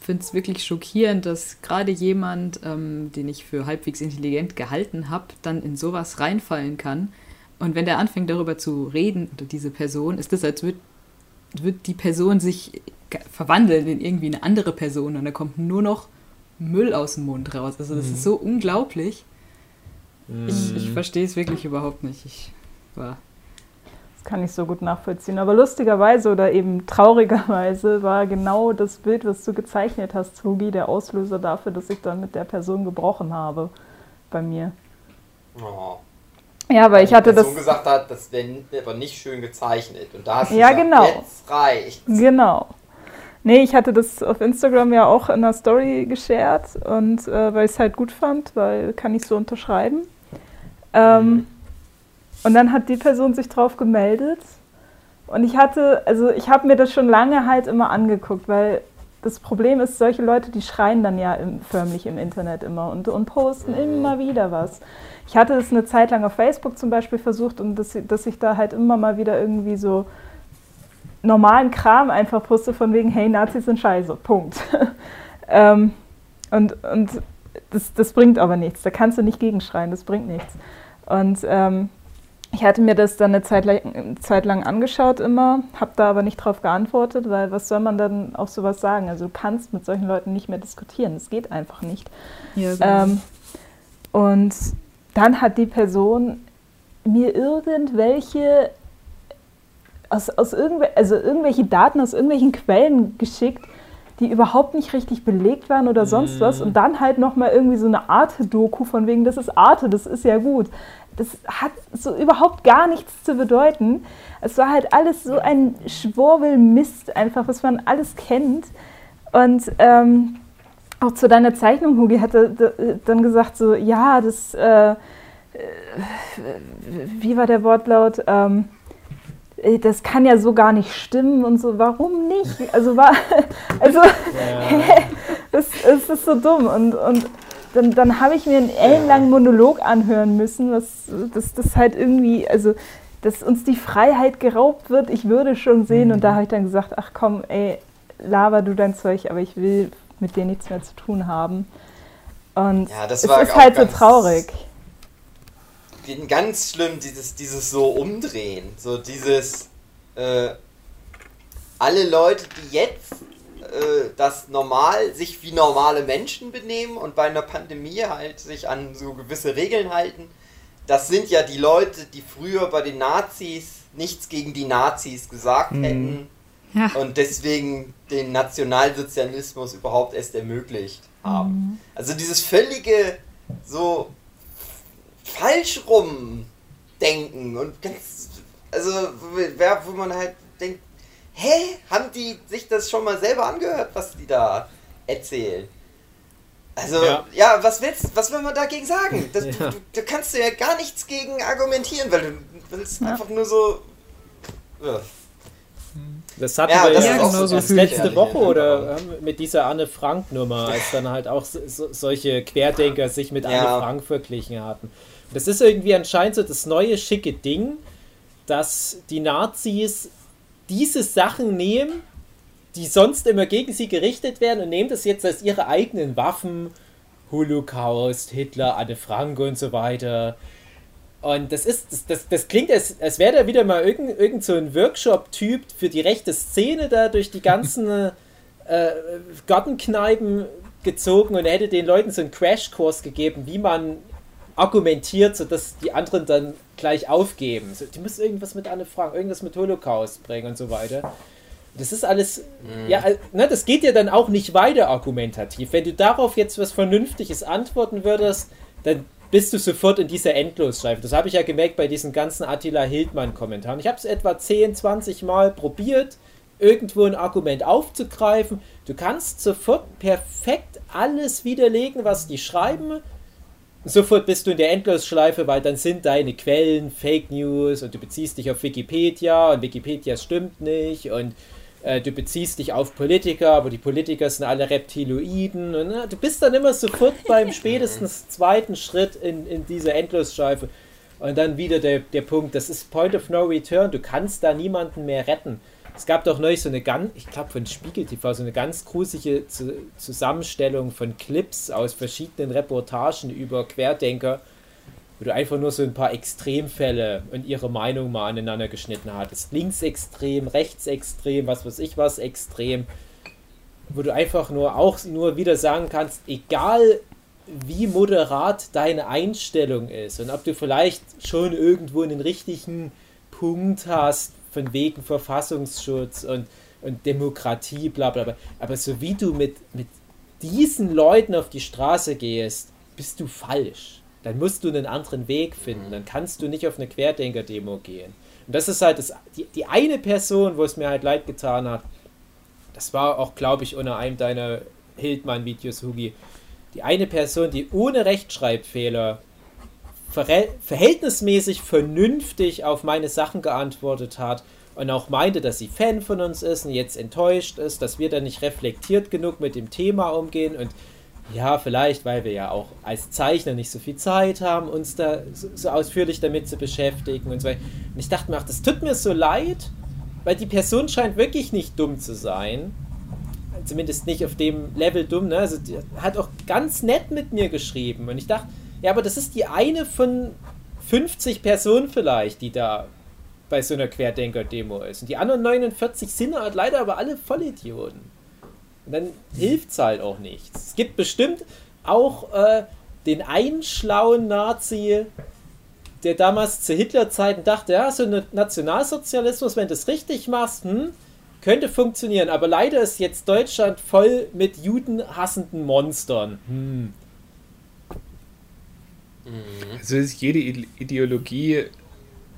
finde es wirklich schockierend, dass gerade jemand, ähm, den ich für halbwegs intelligent gehalten habe, dann in sowas reinfallen kann. Und wenn der anfängt darüber zu reden, oder diese Person, ist das, als würde würd die Person sich verwandeln in irgendwie eine andere Person und da kommt nur noch Müll aus dem Mund raus. Also das ist so unglaublich. Ich, ich verstehe es wirklich überhaupt nicht. Ich war kann ich so gut nachvollziehen. Aber lustigerweise oder eben traurigerweise war genau das Bild, was du gezeichnet hast, Hugi, der Auslöser dafür, dass ich dann mit der Person gebrochen habe bei mir. Oh. Ja, weil ich hatte das. Person gesagt hat, das wäre aber nicht schön gezeichnet. Und da hast du Ja, gesagt, genau. jetzt reicht's. Genau. Nee, ich hatte das auf Instagram ja auch in einer Story geshared und äh, weil ich es halt gut fand, weil kann ich so unterschreiben. Ähm, und dann hat die Person sich drauf gemeldet. Und ich hatte, also ich habe mir das schon lange halt immer angeguckt, weil das Problem ist, solche Leute, die schreien dann ja im, förmlich im Internet immer und, und posten immer wieder was. Ich hatte es eine Zeit lang auf Facebook zum Beispiel versucht und dass, dass ich da halt immer mal wieder irgendwie so normalen Kram einfach poste von wegen, hey, Nazis sind scheiße, Punkt. *laughs* ähm, und und das, das bringt aber nichts, da kannst du nicht gegenschreien, das bringt nichts. Und ähm, ich hatte mir das dann eine Zeit lang, Zeit lang angeschaut immer, habe da aber nicht drauf geantwortet, weil was soll man dann auf sowas sagen? Also du kannst mit solchen Leuten nicht mehr diskutieren, das geht einfach nicht. Ja, genau. Ähm, und dann hat die Person mir irgendwelche aus, aus irgendwel also irgendwelche Daten aus irgendwelchen Quellen geschickt, die überhaupt nicht richtig belegt waren oder sonst was. Und dann halt nochmal irgendwie so eine Arte-Doku von wegen, das ist Arte, das ist ja gut. Das hat so überhaupt gar nichts zu bedeuten. Es war halt alles so ein Schwurbelmist einfach, was man alles kennt. Und ähm, auch zu deiner Zeichnung, Hugi, hatte d- dann gesagt so, ja, das, äh, wie war der Wortlaut? Ähm, äh, das kann ja so gar nicht stimmen und so, warum nicht? Also war, *laughs* also, *laughs* das, das ist so dumm und, und dann, dann habe ich mir einen ellenlangen Monolog anhören müssen, was das, das halt irgendwie, also dass uns die Freiheit geraubt wird, ich würde schon sehen und da habe ich dann gesagt, ach komm, ey, laber du dein Zeug, aber ich will mit dir nichts mehr zu tun haben. Und Ja, das es ist halt so traurig. Ganz schlimm, dieses, dieses so umdrehen. So dieses, äh, alle Leute, die jetzt äh, das normal, sich wie normale Menschen benehmen und bei einer Pandemie halt sich an so gewisse Regeln halten, das sind ja die Leute, die früher bei den Nazis nichts gegen die Nazis gesagt hätten Ja. und deswegen den Nationalsozialismus überhaupt erst ermöglicht haben. Also dieses völlige so falsch rum denken und ganz also wo man halt denkt, hä, haben die sich das schon mal selber angehört, was die da erzählen? Also, ja, Ja. was willst was will man dagegen sagen? Das, Ja. du, du kannst du ja gar nichts gegen argumentieren, weil du willst einfach nur so. Ja. Das hatten Ja, wir das ja, erst so letzte ja. Woche oder ähm, mit dieser Anne Frank Nummer, als dann halt auch so, so, solche Querdenker sich mit Ja. Anne Frank verglichen hatten. Und das ist irgendwie anscheinend so das neue schicke Ding, dass die Nazis diese Sachen nehmen, die sonst immer gegen sie gerichtet werden und nehmen das jetzt als ihre eigenen Waffen. Holocaust, Hitler, Anne Frank und so weiter. Und das ist, das, das, das klingt, als, als wäre da wieder mal irgend, irgend so ein Workshop-Typ für die rechte Szene da durch die ganzen *laughs* äh, Gartenkneipen gezogen und hätte den Leuten so einen Crashkurs gegeben, wie man argumentiert, sodass die anderen dann gleich aufgeben. So, die müssen irgendwas mit Anne Frank, irgendwas mit Holocaust bringen und so weiter. Das ist alles, ja, äh, ne, das geht ja dann auch nicht weiter argumentativ. Wenn du darauf jetzt was Vernünftiges antworten würdest, dann bist du sofort in dieser Endlosschleife. Das habe ich ja gemerkt bei diesen ganzen Attila Hildmann-Kommentaren. Ich habe es etwa 10, 20 Mal probiert, irgendwo ein Argument aufzugreifen. Du kannst sofort perfekt alles widerlegen, was die schreiben. Sofort bist du in der Endlosschleife, weil dann sind deine Quellen Fake News und du beziehst dich auf Wikipedia und Wikipedia stimmt nicht und äh, du beziehst dich auf Politiker, aber die Politiker sind alle Reptiloiden und äh, du bist dann immer sofort *laughs* beim spätestens zweiten Schritt in, in dieser Endlosschleife und dann wieder der, der Punkt, das ist Point of No Return, du kannst da niemanden mehr retten. Es gab doch neulich so eine ganz, ich glaube von Spiegel TV, so eine ganz gruselige Zu Zusammenstellung von Clips aus verschiedenen Reportagen über Querdenker, wo du einfach nur so ein paar Extremfälle und ihre Meinung mal aneinander geschnitten hattest. Linksextrem, rechtsextrem, was weiß ich was extrem. Wo du einfach nur auch nur wieder sagen kannst, egal wie moderat deine Einstellung ist und ob du vielleicht schon irgendwo einen richtigen Punkt hast, von wegen Verfassungsschutz und, und Demokratie, bla bla bla. Aber so wie du mit, mit diesen Leuten auf die Straße gehst, bist du falsch. Dann musst du einen anderen Weg finden. Dann kannst du nicht auf eine Querdenker-Demo gehen. Und das ist halt das, die, die eine Person, wo es mir halt leid getan hat, das war auch, glaube ich, unter einem deiner Hildmann-Videos, Hugi, die eine Person, die ohne Rechtschreibfehler verhältnismäßig vernünftig auf meine Sachen geantwortet hat und auch meinte, dass sie Fan von uns ist und jetzt enttäuscht ist, dass wir da nicht reflektiert genug mit dem Thema umgehen und ja, vielleicht, weil wir ja auch als Zeichner nicht so viel Zeit haben, uns da so, ausführlich damit zu beschäftigen und so weiter. Und ich dachte mir, ach, das tut mir so leid, weil die Person scheint wirklich nicht dumm zu sein. Zumindest nicht auf dem Level dumm, ne? Also die hat auch ganz nett mit mir geschrieben. Und ich dachte, ja, aber das ist die eine von 50 Personen vielleicht, die da bei so einer Querdenker-Demo ist. Und die anderen 49 sind halt leider aber alle Vollidioten. Und dann hilft's halt auch nichts. Es gibt bestimmt auch äh, den einen schlauen Nazi, der damals zu Hitlerzeiten dachte, ja, so ein Nationalsozialismus, wenn du es richtig machst, hm, könnte funktionieren. Aber leider ist jetzt Deutschland voll mit judenhassenden Monstern. Hm. Also ist jede Ide- Ideologie,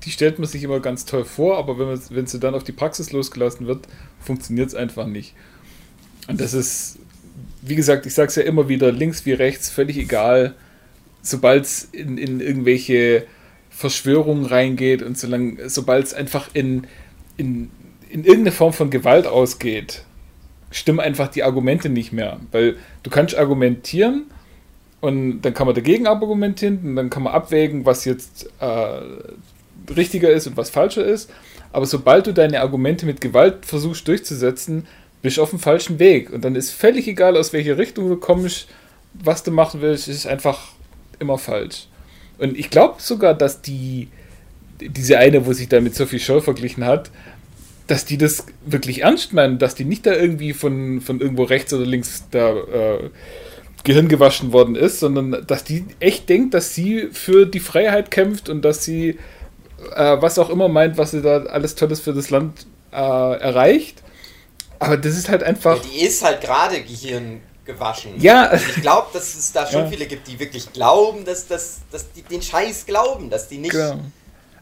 die stellt man sich immer ganz toll vor, aber wenn, man, wenn sie dann auf die Praxis losgelassen wird, funktioniert es einfach nicht. Und das ist, wie gesagt, ich sage es ja immer wieder, links wie rechts, völlig egal, sobald es in, in irgendwelche Verschwörungen reingeht und sobald es einfach in, in, in irgendeine Form von Gewalt ausgeht, stimmen einfach die Argumente nicht mehr. Weil du kannst argumentieren und dann kann man dagegen argumentieren und dann kann man abwägen, was jetzt äh, richtiger ist und was falscher ist. Aber sobald du deine Argumente mit Gewalt versuchst durchzusetzen, bist du auf dem falschen Weg. Und dann ist völlig egal, aus welche Richtung du kommst, was du machen willst, ist einfach immer falsch. Und ich glaube sogar, dass die, diese eine, wo sich da mit Sophie Scholl verglichen hat, dass die das wirklich ernst meinen, dass die nicht da irgendwie von, von irgendwo rechts oder links da äh, Gehirn gewaschen worden ist, sondern dass die echt denkt, dass sie für die Freiheit kämpft und dass sie äh, was auch immer meint, was sie da alles Tolles für das Land äh, erreicht. Aber das ist halt Ja, einfach. die ist halt gerade Gehirn gewaschen. Ja. Also ich glaube, dass es da schon Ja. viele gibt, die wirklich glauben, dass, dass, dass die den Scheiß glauben, dass die nicht. Genau.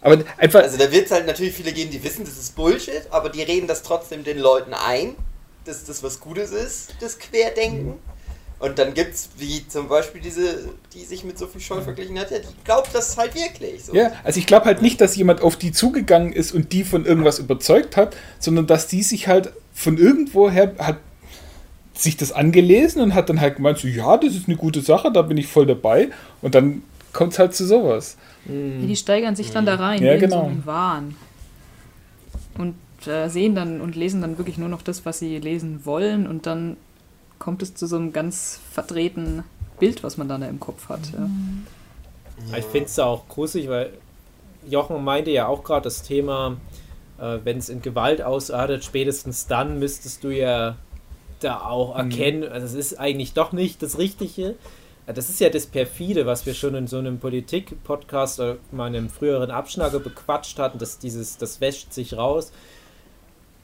Aber einfach. Also da wird es halt natürlich viele geben, die wissen, das ist Bullshit, aber die reden das trotzdem den Leuten ein, dass das was Gutes ist, das Querdenken. Und dann gibt's, wie zum Beispiel diese, die sich mit Sophie Scholl verglichen hat, ja, die glaubt das halt wirklich. So. Ja, also ich glaube halt nicht, dass jemand auf die zugegangen ist und die von irgendwas überzeugt hat, sondern dass die sich halt von irgendwoher hat sich das angelesen und hat dann halt gemeint, so ja, das ist eine gute Sache, da bin ich voll dabei und dann kommt es halt zu sowas. Ja, die steigern sich dann da rein, Ja, in so genau. einem Wahn. Und äh, sehen dann und lesen dann wirklich nur noch das, was sie lesen wollen und dann kommt es zu so einem ganz verdrehten Bild, was man dann da im Kopf hat. Ja. Aber Ich finde es auch gruselig, weil Jochen meinte ja auch gerade das Thema, äh, wenn es in Gewalt ausartet, spätestens dann müsstest du ja da auch erkennen, also es ist eigentlich doch nicht das Richtige. Ja, Das ist ja das Perfide, was wir schon in so einem Politik-Podcast oder mal in einem früheren Abschnacker bequatscht hatten, dass dieses, das wäscht sich raus,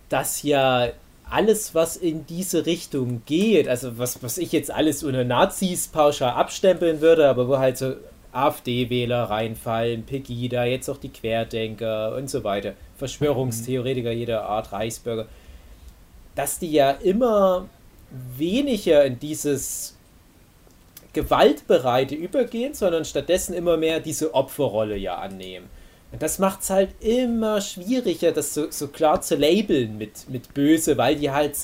dass ja alles, was in diese Richtung geht, also was, was ich jetzt alles unter Nazis pauschal abstempeln würde, aber wo halt so AfD-Wähler reinfallen, Pegida, jetzt auch die Querdenker und so weiter, Verschwörungstheoretiker jeder Art, Reichsbürger, dass die ja immer weniger in dieses Gewaltbereite übergehen, sondern stattdessen immer mehr diese Opferrolle ja annehmen. Und das macht es halt immer schwieriger, das so, so klar zu labeln mit, mit böse, weil die halt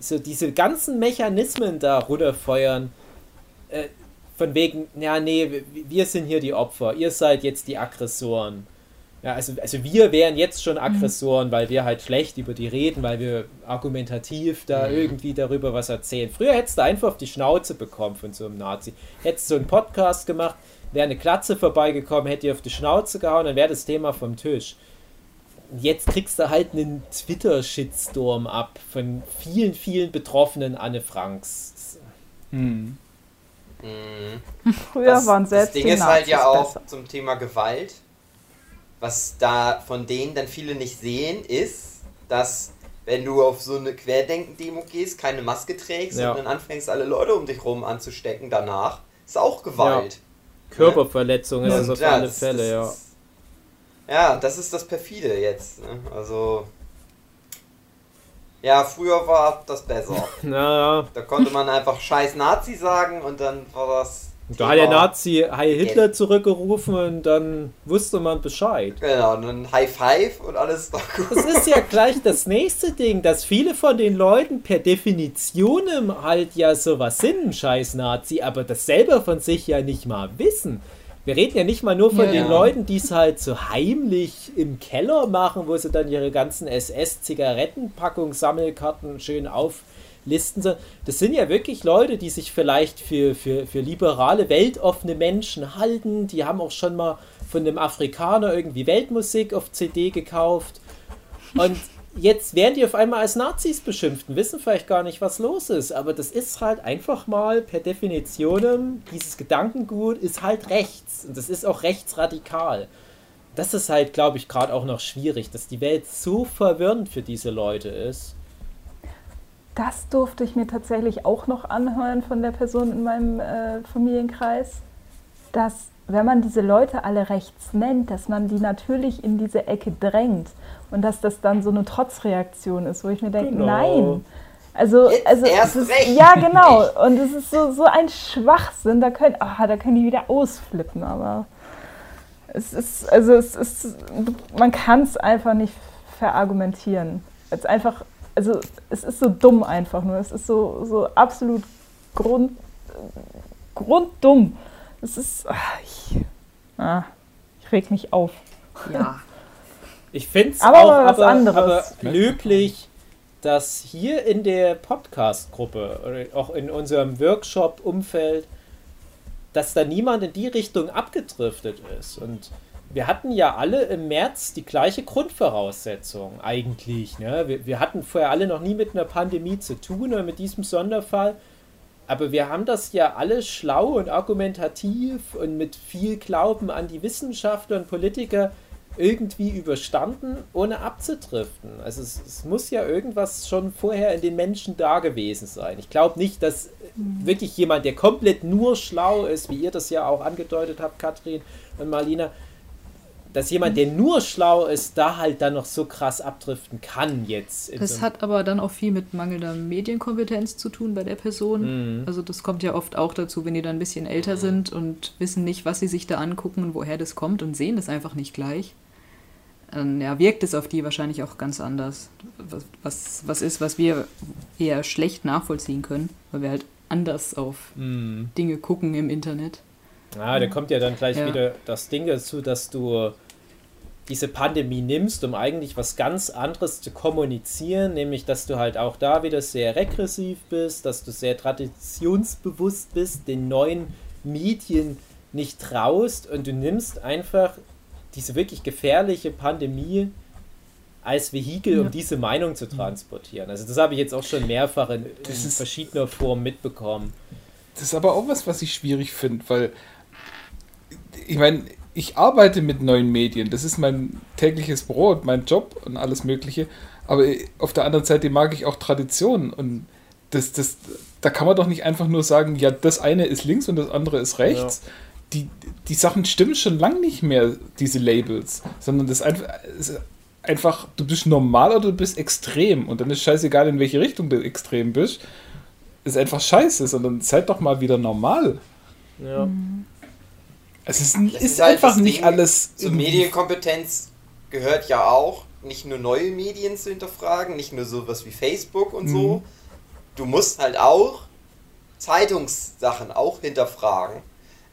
so diese ganzen Mechanismen da runterfeuern. Äh, von wegen, ja, nee, wir- wir sind hier die Opfer, ihr seid jetzt die Aggressoren. Ja, also, also wir wären jetzt schon Aggressoren, weil wir halt schlecht über die reden, weil wir argumentativ da irgendwie darüber was erzählen. Früher hättest du einfach auf die Schnauze bekommen von so einem Nazi. Hättest du einen Podcast gemacht, wäre eine Klatze vorbeigekommen, hätte dir auf die Schnauze gehauen, dann wäre das Thema vom Tisch. Jetzt kriegst du halt einen Twitter-Shitstorm ab von vielen, vielen betroffenen Anne Franks. Hm. Mhm. *laughs* Früher Das, waren das selbst Ding die ist halt ja auch besser. zum Thema Gewalt, was da von denen dann viele nicht sehen, ist, dass wenn du auf so eine Querdenken-Demo gehst, keine Maske trägst Ja. und dann anfängst, alle Leute um dich rum anzustecken danach, ist auch Gewalt. Körperverletzung ist es auf ja, alle das- Fälle, ja. Ist, ja, das ist das Perfide jetzt. Ne? Also. Ja, früher war das besser. *laughs* Na, Da konnte man einfach scheiß Nazi sagen und dann war das Da hat der Nazi Heil Hitler zurückgerufen und dann wusste man Bescheid. Genau, und dann High Five und alles ist doch gut. Das ist ja *laughs* gleich das nächste Ding, dass viele von den Leuten per Definition halt ja sowas sind, ein scheiß Nazi, aber das selber von sich ja nicht mal wissen. Wir reden ja nicht mal nur von Ja, den ja. Leuten, die es halt so heimlich im Keller machen, wo sie dann ihre ganzen SS-Zigarettenpackung, Sammelkarten schön auflisten. So. Das sind ja wirklich Leute, die sich vielleicht für, für, für liberale, weltoffene Menschen halten. Die haben auch schon mal von einem Afrikaner irgendwie Weltmusik auf CD gekauft. Und jetzt werden die auf einmal als Nazis beschimpft und wissen vielleicht gar nicht, was los ist. Aber das ist halt einfach mal per Definition, dieses Gedankengut ist halt rechts. Und das ist auch rechtsradikal. Das ist halt, glaube ich, gerade auch noch schwierig, dass die Welt so verwirrend für diese Leute ist. Das durfte ich mir tatsächlich auch noch anhören von der Person in meinem äh, Familienkreis, dass wenn man diese Leute alle rechts nennt, dass man die natürlich in diese Ecke drängt und dass das dann so eine Trotzreaktion ist, wo ich mir denke, Genau. nein. Also, Jetzt also erst es ist, recht ja genau. Und es ist so, so ein Schwachsinn. Da können, ah, da können die wieder ausflippen. Aber es ist, also es ist, man kann es einfach nicht verargumentieren. Es einfach, also es ist so dumm einfach nur. Es ist so, so absolut grund, grunddumm. Es ist, ach, ich, ah, ich reg mich auf. Ja. *laughs* Ich finde es Aber auch aber, aber löblich, dass hier in der Podcast-Gruppe oder auch in unserem Workshop-Umfeld, dass da niemand in die Richtung abgedriftet ist. Und wir hatten ja alle im März die gleiche Grundvoraussetzung eigentlich. Ne? Wir, wir hatten vorher alle noch nie mit einer Pandemie zu tun oder mit diesem Sonderfall. Aber wir haben das ja alle schlau und argumentativ und mit viel Glauben an die Wissenschaftler und Politiker irgendwie überstanden, ohne abzudriften. Also es, es muss ja irgendwas schon vorher in den Menschen da gewesen sein. Ich glaube nicht, dass wirklich jemand, der komplett nur schlau ist, wie ihr das ja auch angedeutet habt, Katrin und Marlina, dass jemand, der nur schlau ist, da halt dann noch so krass abdriften kann jetzt. so Das einem- hat aber dann auch viel mit mangelnder Medienkompetenz zu tun bei der Person. Mhm. Also das kommt ja oft auch dazu, wenn die dann ein bisschen älter sind und wissen nicht, was sie sich da angucken und woher das kommt und sehen das einfach nicht gleich. Dann ja, wirkt es auf die wahrscheinlich auch ganz anders. Was, was, was ist, was wir eher schlecht nachvollziehen können, weil wir halt anders auf Mhm. Dinge gucken im Internet. Ja, da kommt ja dann gleich Ja. wieder das Ding dazu, dass du diese Pandemie nimmst, um eigentlich was ganz anderes zu kommunizieren, nämlich dass du halt auch da wieder sehr regressiv bist, dass du sehr traditionsbewusst bist, den neuen Medien nicht traust und du nimmst einfach diese wirklich gefährliche Pandemie als Vehikel, um Ja. diese Meinung zu transportieren. Also das habe ich jetzt auch schon mehrfach in, in verschiedener Form mitbekommen. Das ist aber auch was, was ich schwierig finde, weil ich meine, ich arbeite mit neuen Medien, das ist mein tägliches Brot, mein Job und alles Mögliche, aber auf der anderen Seite mag ich auch Traditionen und das, das, da kann man doch nicht einfach nur sagen, ja, das eine ist links und das andere ist rechts. Die, die Sachen stimmen schon lang nicht mehr, diese Labels, sondern das ist einfach, ist einfach, du bist normal oder du bist extrem und dann ist scheißegal, in welche Richtung du extrem bist ist einfach scheiße, sondern seid doch mal wieder normal. Ja. Es ist, ist, ist halt einfach nicht Ding, alles. Irgendwie- Medienkompetenz gehört ja auch, nicht nur neue Medien zu hinterfragen, nicht nur sowas wie Facebook und so. Mhm. Du musst halt auch Zeitungssachen auch hinterfragen.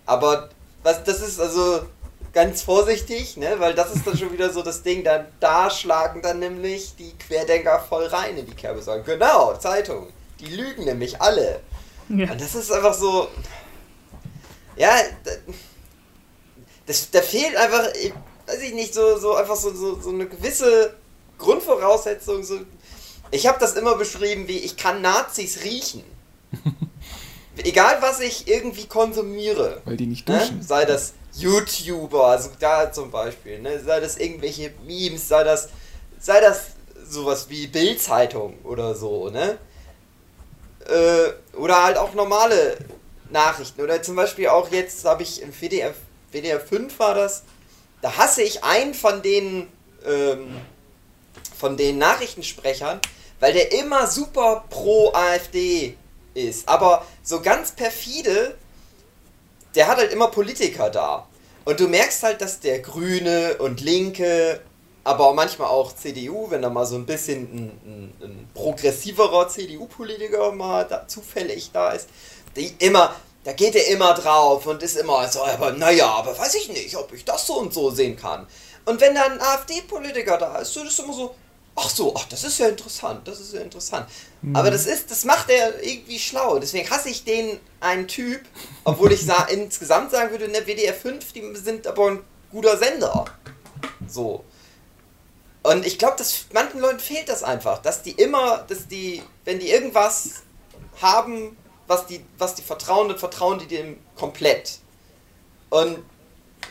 Aber was das ist also ganz vorsichtig, ne? weil das ist dann schon wieder so das Ding, da, da schlagen dann nämlich die Querdenker voll rein in die Kerbe sagen, genau, Zeitung, die lügen nämlich alle. Ja. Und das ist einfach so. Ja, das, da fehlt einfach, ich- weiß ich nicht, so, so einfach so, so, so eine gewisse Grundvoraussetzung. So. Ich habe das immer beschrieben wie, ich kann Nazis riechen. *laughs* Egal, was ich irgendwie konsumiere. Weil die nicht Ne? duschen. Sei das YouTuber, also da zum Beispiel, ne? sei das irgendwelche Memes, sei das, sei das sowas wie Bildzeitung oder so, ne? Äh, oder halt auch normale Nachrichten. Oder zum Beispiel auch jetzt habe ich im WDR, WDR 5 war das, da hasse ich einen von den, ähm, von den Nachrichtensprechern, weil der immer super pro AfD ist. Aber so ganz perfide, der hat halt immer Politiker da. Und du merkst halt, dass der Grüne und Linke, aber manchmal auch CDU, wenn da mal so ein bisschen ein, ein, ein progressiverer CDU-Politiker mal da, zufällig da ist, die immer, da geht er immer drauf und ist immer so, aber naja, aber weiß ich nicht, ob ich das so und so sehen kann. Und wenn da ein AfD-Politiker da ist, so ist immer so, ach so, ach, das ist ja interessant, das ist ja interessant. Mhm. Aber das ist, das macht er irgendwie schlau. Deswegen hasse ich den einen Typ, obwohl ich sa *laughs* insgesamt sagen würde, in der WDR 5, die sind aber ein guter Sender. So. Und ich glaube, dass manchen Leuten fehlt das einfach, dass die immer, dass die, wenn die irgendwas haben, was die, was die vertrauen, dann vertrauen die dem komplett. Und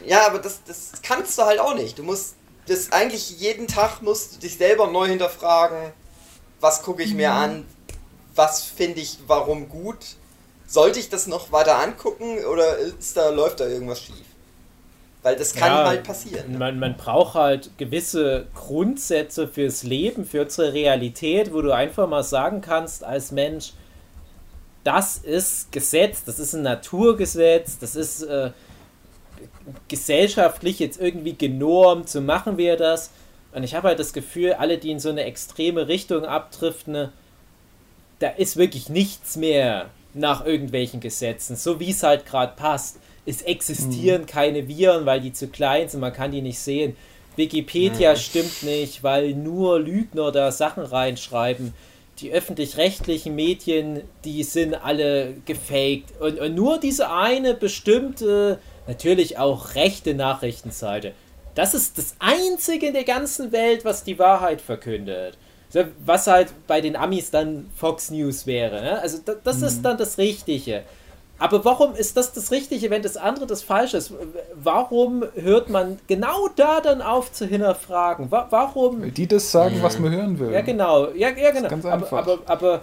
ja, aber das, das kannst du halt auch nicht. Du musst das eigentlich jeden Tag musst du dich selber neu hinterfragen, was gucke ich mir mhm. an, was finde ich warum gut. Sollte ich das noch weiter angucken oder ist da, läuft da irgendwas schief? Weil das kann ja, halt passieren. Man, man braucht halt gewisse Grundsätze fürs Leben, für unsere Realität, wo du einfach mal sagen kannst als Mensch, das ist Gesetz, das ist ein Naturgesetz, das ist äh, gesellschaftlich jetzt irgendwie genormt, so machen wir das. Und ich habe halt das Gefühl, alle, die in so eine extreme Richtung abdriften, ne, da ist wirklich nichts mehr nach irgendwelchen Gesetzen, so wie es halt gerade passt. Es existieren mhm. keine Viren, weil die zu klein sind, man kann die nicht sehen. Wikipedia mhm. stimmt nicht, weil nur Lügner da Sachen reinschreiben. Die öffentlich-rechtlichen Medien, die sind alle gefaked. Und, und nur diese eine bestimmte natürlich auch rechte Nachrichtenseite. Das ist das Einzige in der ganzen Welt, was die Wahrheit verkündet. Was halt bei den Amis dann Fox News wäre. Ne? Also das, das mhm. ist dann das Richtige. Aber warum ist das das Richtige, wenn das andere das Falsche ist? Warum hört man genau da dann auf zu hinterfragen? Warum? Weil die das sagen, was man hören will. Ja, genau. Ja, ja genau. ganz einfach. Aber, aber, aber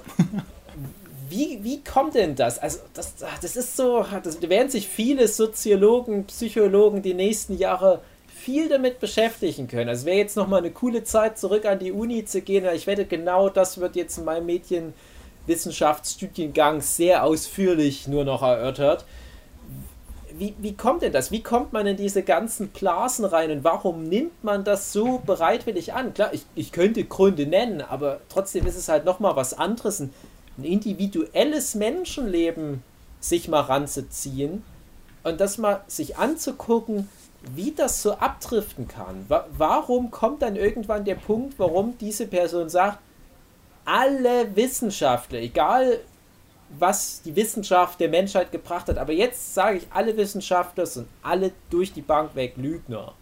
*laughs* wie, wie kommt denn das? Also, das, das ist so, das werden sich viele Soziologen, Psychologen die nächsten Jahre viel damit beschäftigen können. Also wäre jetzt nochmal eine coole Zeit, zurück an die Uni zu gehen. Ich wette, genau das wird jetzt in meinem Medienwissenschaftsstudiengang sehr ausführlich nur noch erörtert. Wie, wie kommt denn das? Wie kommt man in diese ganzen Blasen rein und warum nimmt man das so bereitwillig an? Klar, ich, ich könnte Gründe nennen, aber trotzdem ist es halt nochmal was anderes. Ein ein individuelles Menschenleben sich mal ranzuziehen und das mal sich anzugucken, wie das so abdriften kann. Warum kommt dann irgendwann der Punkt, warum diese Person sagt, alle Wissenschaftler, egal was die Wissenschaft der Menschheit gebracht hat, aber jetzt sage ich, alle Wissenschaftler sind alle durch die Bank weg Lügner.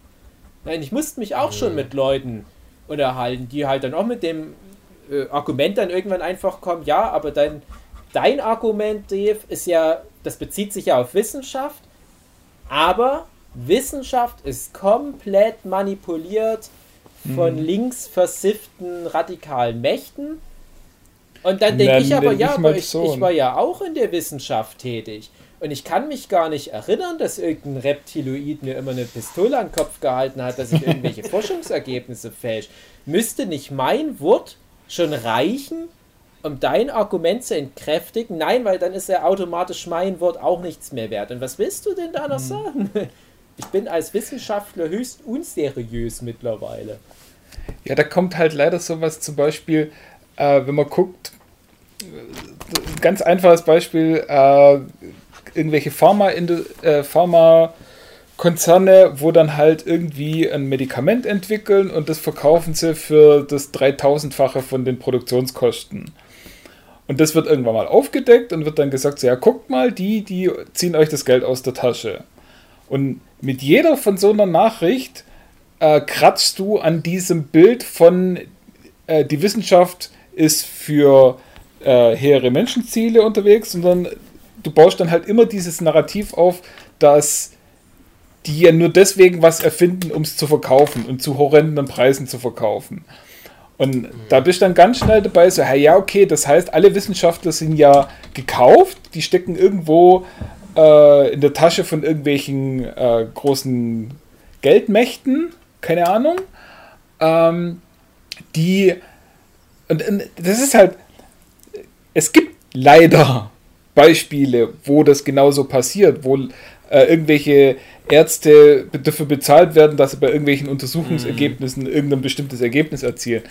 Nein, ich musste mich auch schon mit Leuten unterhalten, die halt dann auch mit dem äh, Argument dann irgendwann einfach kommt, ja, aber dein, dein Argument, Dave, ist ja, das bezieht sich ja auf Wissenschaft, aber Wissenschaft ist komplett manipuliert von hm. links versifften radikalen Mächten. Und dann denke ich aber, ja, aber ich, ich war ja auch in der Wissenschaft tätig. Und ich kann mich gar nicht erinnern, dass irgendein Reptiloid mir immer eine Pistole an den Kopf gehalten hat, dass ich irgendwelche *laughs* Forschungsergebnisse fälsche. Müsste nicht mein Wort schon reichen, um dein Argument zu entkräftigen? Nein, weil dann ist ja automatisch mein Wort auch nichts mehr wert. Und was willst du denn da noch hm. sagen? *laughs* Ich bin als Wissenschaftler höchst unseriös mittlerweile. Ja, da kommt halt leider sowas zum Beispiel, äh, wenn man guckt, ganz einfaches Beispiel, äh, irgendwelche Pharma, äh, Pharma wo dann halt irgendwie ein Medikament entwickeln und das verkaufen sie für das 3000-fache von den Produktionskosten. Und das wird irgendwann mal aufgedeckt und wird dann gesagt, so, ja, guckt mal, die, die ziehen euch das Geld aus der Tasche. Und mit jeder von so einer Nachricht äh, kratzt du an diesem Bild von, äh, die Wissenschaft ist für äh, hehre Menschenziele unterwegs, sondern du baust dann halt immer dieses Narrativ auf, dass die ja nur deswegen was erfinden, um es zu verkaufen und zu horrenden Preisen zu verkaufen. Und mhm. da bist du dann ganz schnell dabei, so, ja, okay, das heißt, alle Wissenschaftler sind ja gekauft, die stecken irgendwo äh, in der Tasche von irgendwelchen äh, großen Geldmächten, keine Ahnung, ähm, die, und, und das ist halt, es gibt leider Beispiele, wo das genauso passiert, wo äh, irgendwelche Ärzte dafür bezahlt werden, dass sie bei irgendwelchen Untersuchungsergebnissen irgendein bestimmtes Ergebnis erzielen.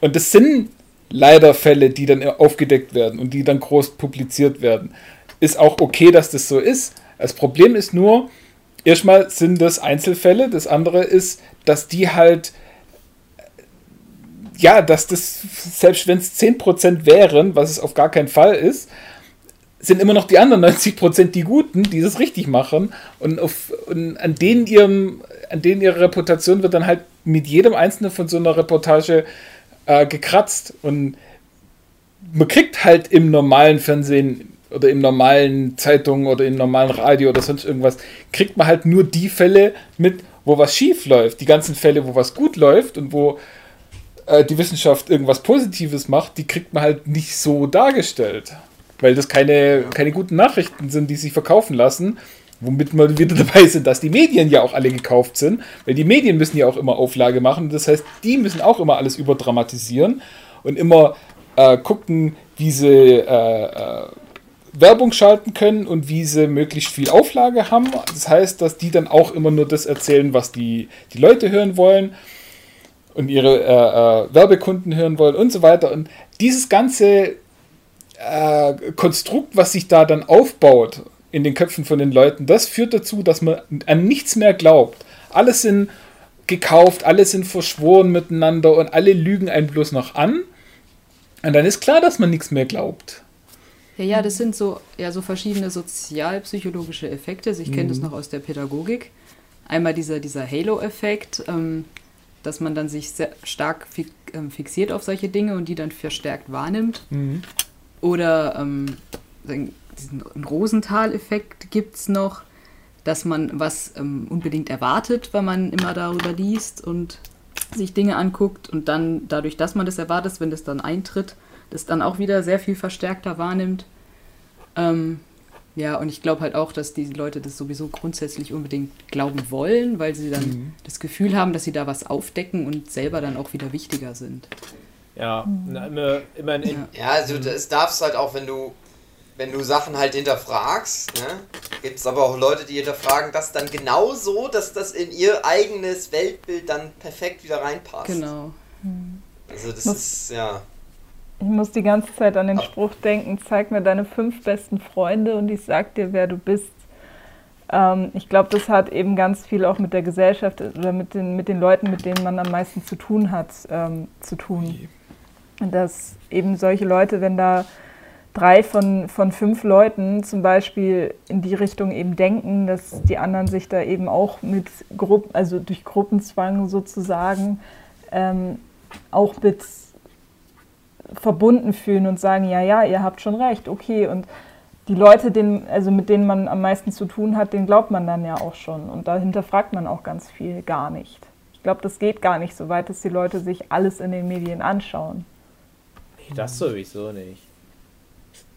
Und das sind leider Fälle, die dann aufgedeckt werden und die dann groß publiziert werden. Ist auch okay, dass das so ist. Das Problem ist nur, erstmal sind das Einzelfälle, das andere ist, dass die halt ja, dass das, selbst wenn es 10% wären, was es auf gar keinen Fall ist, sind immer noch die anderen 90% die Guten, die das richtig machen. Und, auf, und an, denen ihrem, an denen ihre Reputation wird dann halt mit jedem einzelnen von so einer Reportage äh, gekratzt. Und man kriegt halt im normalen Fernsehen oder im normalen Zeitungen oder im normalen Radio oder sonst irgendwas, kriegt man halt nur die Fälle mit, wo was schief läuft. Die ganzen Fälle, wo was gut läuft und wo äh, die Wissenschaft irgendwas Positives macht, die kriegt man halt nicht so dargestellt. Weil das keine, keine guten Nachrichten sind, die sich verkaufen lassen. Womit wir wieder dabei sind, dass die Medien ja auch alle gekauft sind, weil die Medien müssen ja auch immer Auflage machen. Das heißt, die müssen auch immer alles überdramatisieren und immer äh, gucken, wie sie äh, äh, Werbung schalten können und wie sie möglichst viel Auflage haben. Das heißt, dass die dann auch immer nur das erzählen, was die, die Leute hören wollen und ihre äh, äh, Werbekunden hören wollen und so weiter. Und dieses ganze äh, Konstrukt, was sich da dann aufbaut in den Köpfen von den Leuten, das führt dazu, dass man an nichts mehr glaubt. Alles sind gekauft, alle sind verschworen miteinander und alle lügen einen bloß noch an. Und dann ist klar, dass man nichts mehr glaubt. Ja, ja, das sind so, ja, so verschiedene sozialpsychologische Effekte. Ich kenne mhm. das noch aus der Pädagogik. Einmal dieser, dieser Halo-Effekt, ähm, dass man dann sich sehr stark ähm, fixiert auf solche Dinge und die dann verstärkt wahrnimmt. Mhm. Oder ähm, diesen Rosenthal-Effekt gibt es noch, dass man was ähm, unbedingt erwartet, weil man immer darüber liest und sich Dinge anguckt und dann dadurch, dass man das erwartet, wenn das dann eintritt, das dann auch wieder sehr viel verstärkter wahrnimmt. Ähm, ja, und ich glaube halt auch, dass die Leute das sowieso grundsätzlich unbedingt glauben wollen, weil sie dann mhm. das Gefühl haben, dass sie da was aufdecken und selber dann auch wieder wichtiger sind. Ja, mhm. immer, immer in, ja. also das darfst halt auch, wenn du wenn du Sachen halt hinterfragst, ne, gibt es aber auch Leute, die hinterfragen das dann genauso, dass das in ihr eigenes Weltbild dann perfekt wieder reinpasst. Genau. Also das ist, ja. Ich muss die ganze Zeit an den Spruch denken, zeig mir deine fünf besten Freunde und ich sag dir, wer du bist. Ähm, ich glaube, das hat eben ganz viel auch mit der Gesellschaft oder mit den, mit den Leuten, mit denen man am meisten zu tun hat, ähm, zu tun. Und dass eben solche Leute, wenn da drei von, von fünf Leuten zum Beispiel in die Richtung eben denken, dass die anderen sich da eben auch mit Gruppen, also durch Gruppenzwang sozusagen, ähm, auch mit verbunden fühlen und sagen, ja, ja, ihr habt schon recht, okay. Und die Leute, denen, also mit denen man am meisten zu tun hat, denen glaubt man dann ja auch schon. Und dahinter fragt man auch ganz viel gar nicht. Ich glaube, das geht gar nicht so weit, dass die Leute sich alles in den Medien anschauen. Nee, das sowieso nicht.